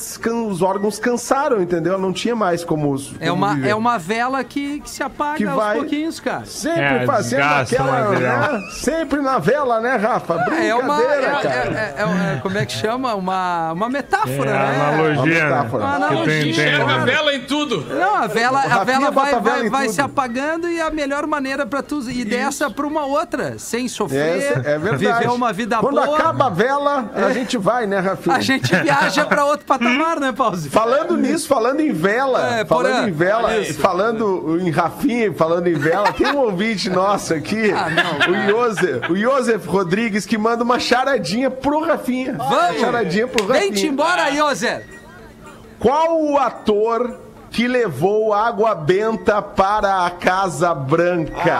os órgãos cansaram, entendeu? Ela não tinha mais como. É como uma, viver. é uma vela que, que se apaga Que aos vai- pouquinhos, cara. Sempre É, fazendo desgasta aquela, né? Sempre na vela, né, Rafa? É, é uma. É- cara. é- é- é- como é que chama? Uma, uma metáfora, É, né? analogia. Uma metáfora. Uma Que tu analogia. Enxerga a vela em tudo. Não, a vela, a vela vai, a vela vai, vai se apagando e a melhor maneira pra tu ir dessa pra uma outra, sem sofrer, Essa é verdade. viver uma vida Quando boa. acaba a vela, a gente vai, né, Rafinha? A gente viaja pra outro patamar, né, Pause? Falando nisso, falando em vela, É, falando em vela, isso. falando em Rafinha, falando em vela, tem um ouvinte nosso aqui, Ah, não, o Josef, o Josef Rodrigues, que manda uma charadinha pro Rafinha. Uma Vamos! charadinha pro Rafinha. Vem-te embora Zé. Qual o ator que levou água benta para a Casa Branca?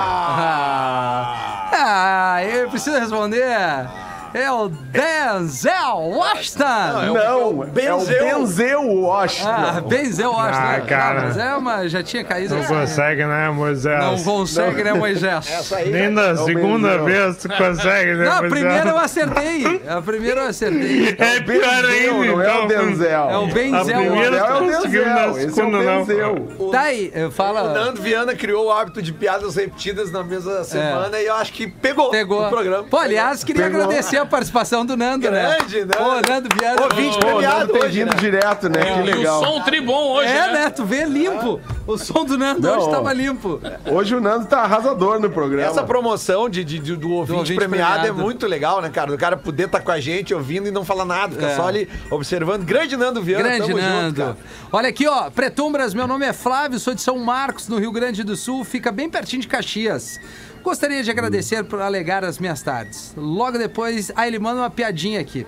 Ah, eu preciso responder. É o Denzel Washington. Não, é o Benzel Washington. Ah, Benzel Washington. Ah, cara. mas é uma, já tinha caído. Não consegue, né, Moisés? Não consegue, né, Moisés? Essa aí Nem na o segunda Benzel. vez tu consegue, né, Não, a Moisés? primeira eu acertei. A primeira eu acertei. É pior Benzel, ainda, não é o então. Denzel. É o A Benzel primeira é o tu conseguiu, na esse é o segunda não. Benzel. Tá aí, eu O fala. Nando Viana criou o hábito de piadas repetidas na mesma semana e eu acho que pegou, Pegou. o programa. Pô, aliás, queria Pegou. agradecer a participação do Nando, né? Grande, Nando. Pô, Nando Viana. Ouvinte premiado Nando tem hoje, vindo né? direto, né? Que E o legal. som tribom hoje, É, né? né? Tu vê limpo. O som do Nando Não, hoje tava limpo. Hoje o Nando tá arrasador no programa. Essa promoção de, de- de- do, ouvinte ouvinte premiado, premiado. é muito legal, né, cara? O cara poder estar com a gente ouvindo e não falar nada, fica É. só ali observando. Grande Nando Viana, Grande tamo junto, Nando. cara. Olha aqui, ó. Pretumbras, meu nome é Flávio, sou de São Marcos, no Rio Grande do Sul, fica bem pertinho de Caxias. Gostaria de agradecer por alegar as minhas tardes. Logo depois. Ah, ele manda uma piadinha aqui.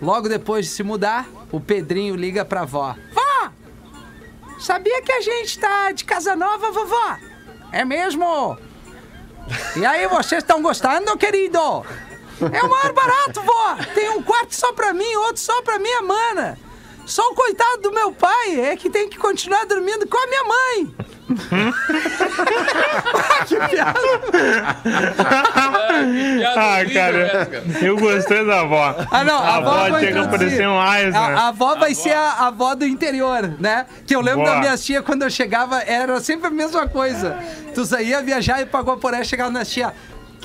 Logo depois de se mudar, o Pedrinho liga pra avó. Vó! Sabia que a gente tá de casa nova, vovó? É mesmo? E aí, vocês estão gostando, querido? É o maior barato, vó! Tem um quarto só pra mim, outro só pra minha mana. Só o coitado do meu pai é que tem que continuar dormindo com a minha mãe. Que piada! Ah, cara, eu gostei da avó. Ah, não, a, avó, que introduzir. aparecer mais, né? A, a avó vai ser a, a avó do interior, né? Que eu lembro Boa. da minha tia, quando eu chegava, era sempre a mesma coisa. Tu saía viajar e pagou por aí, chegava na tia.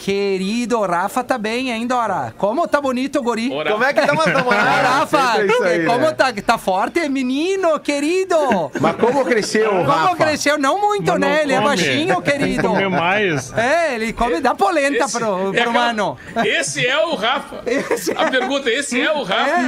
Querido, Rafa tá bem, hein, Dora? Como tá bonito o guri? Como é que tá mais namorado? Rafa, é aí, como né? tá, tá forte, menino, querido? Mas como cresceu, Como Rafa? cresceu? Não muito, Mas não né? Ele é come. baixinho, querido. comer mais. É, ele come da polenta Esse- pro, é pro aquela- mano. Esse é o Rafa. Esse A pergunta, esse é o Rafa?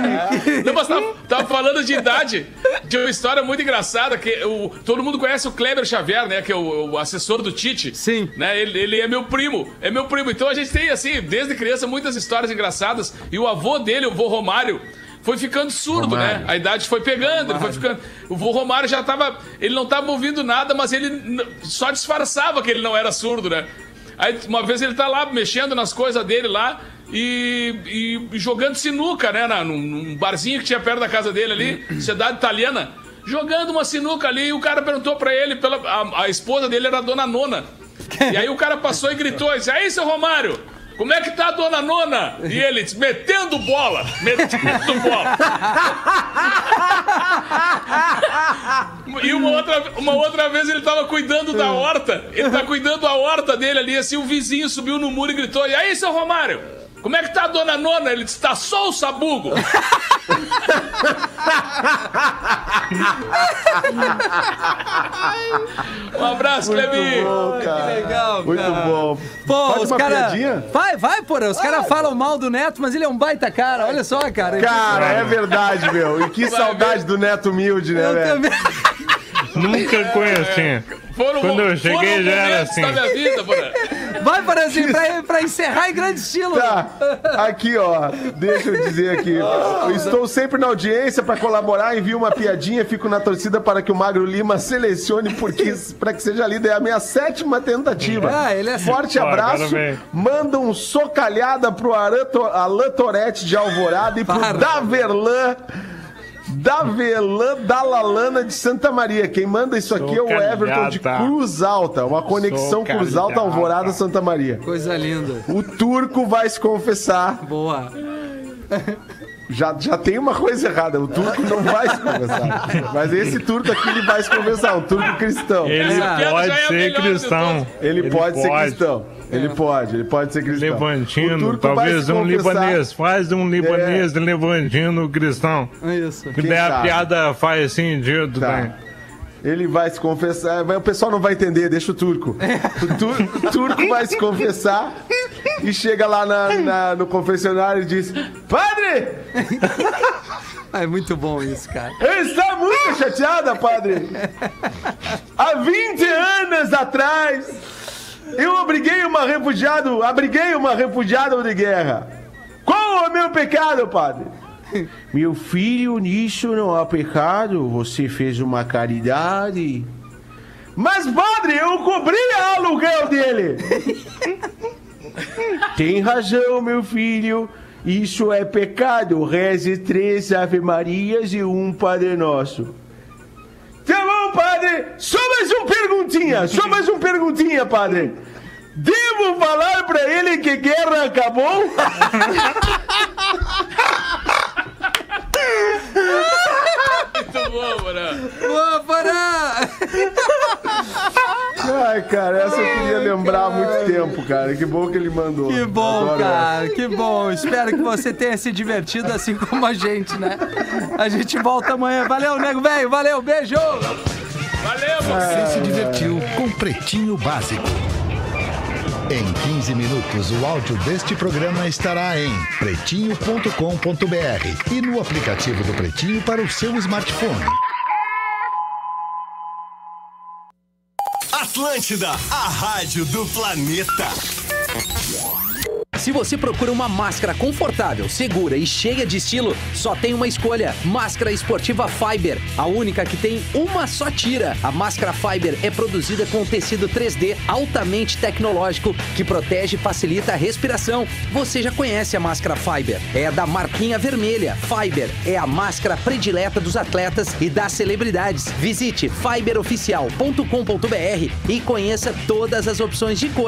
Não, mas tava, tava falando de idade, de uma história muito engraçada, que o, todo mundo conhece o Kleber Xavier, né? Que é o, o assessor do Tite. Sim. Né, ele, ele é meu primo. É meu primo. Então a gente tem, assim, desde criança, muitas histórias engraçadas. E o avô dele, o vô Romário, foi ficando surdo, né? A idade foi pegando, ele foi ficando. O vô Romário já tava. Ele não tava ouvindo nada, mas ele só disfarçava que ele não era surdo, né? Aí uma vez ele tá lá mexendo nas coisas dele lá e, e jogando sinuca, né? Na, num, num barzinho que tinha perto da casa dele ali, cidade italiana. Jogando uma sinuca ali e o cara perguntou pra ele, pela, a, a esposa dele era a dona Nona. E aí o cara passou e gritou: disse, Aí, seu Romário, como é que tá a dona Nona? E ele disse, metendo bola, metendo bola. E uma outra, uma outra vez ele tava cuidando da horta. Ele tá cuidando da horta dele ali, assim, o vizinho subiu no muro e gritou: E aí, seu Romário? como é que tá a dona Nona? Ele disse, tá só o sabugo. um abraço, Clebi. bom, Que cara. legal, Muito cara. bom. Pô, Faz os uma caras. Vai, vai, porra. Os caras falam mal do Neto, mas ele é um baita cara. Olha só, cara. Cara, é verdade, meu. E que saudade do Neto humilde, né, Eu velho? também. Nunca conheci. Foram, Quando eu cheguei foram já era assim. da minha vida, porra. Vai, Porazinho, pra, pra encerrar em grande estilo. Tá, aqui ó, deixa eu dizer aqui. Eu estou sempre na audiência para colaborar, envio uma piadinha, fico na torcida para que o Magro Lima selecione porque para que seja lida. É a minha sétima tentativa. Ah, ele é. Forte abraço. Manda um socalhada pro Aran Alain Torete de Alvorada e pro Para. Daverlan. Daverlan Dalalana de Santa Maria. Quem manda isso aqui é o Everton de. Cruz Alta. Uma conexão Cruz Alta. Alvorada, Santa Maria. Coisa linda. O turco vai se confessar. Boa. Já, já tem uma coisa errada. O turco não vai se confessar. Mas esse turco aqui ele vai se confessar. O turco cristão. Ele Essa piada pode é ser cristão. Ele, pode, ser cristão. Ele pode, ele pode ser cristão. Levantino, talvez um. É. libanês. Faz um libanês levantino cristão. Isso. Que Quem daí a piada faz sentido, Tá. né? Ele vai se confessar. O pessoal não vai entender, deixa o turco. O, tur- o turco vai se confessar e chega lá na- na- no confessionário e diz: Padre! É muito bom isso, cara. Eu estou muito chateada, padre. Há 20 anos atrás, eu obriguei uma refugiada, abriguei uma refugiada de guerra. Qual é o meu pecado, padre? Meu filho, nisso não há pecado. Você fez uma caridade. Mas, padre, eu cobri o aluguel dele. Tem razão, meu filho. Isso é pecado. Reze três Ave Marias e um Padre Nosso. Tá padre? Só mais um perguntinha. Só mais um perguntinha, padre. Devo falar pra ele que guerra acabou? Muito bom, mano. Boa, Porã! Ai, cara, essa eu queria lembrar há muito tempo, cara. Que bom que ele mandou. Que bom, Adoro cara, que bom. Espero que você tenha se divertido assim como a gente, né? A gente volta amanhã. Valeu, nego velho. Valeu, beijo! Valeu, Você se divertiu com Pretinho Básico. Em 15 minutos, o áudio deste programa estará em pretinho.com.br e no aplicativo do Pretinho para o seu smartphone. Atlântida, a rádio do planeta. Se você procura uma máscara confortável, segura e cheia de estilo, só tem uma escolha: Máscara Esportiva Fiber, a única que tem uma só tira. A máscara Fiber é produzida com tecido 3D altamente tecnológico que protege e facilita a respiração. Você já conhece a máscara Fiber? É da marquinha vermelha. Fiber é a máscara predileta dos atletas e das celebridades. Visite fiberoficial.com.br e conheça todas as opções de cores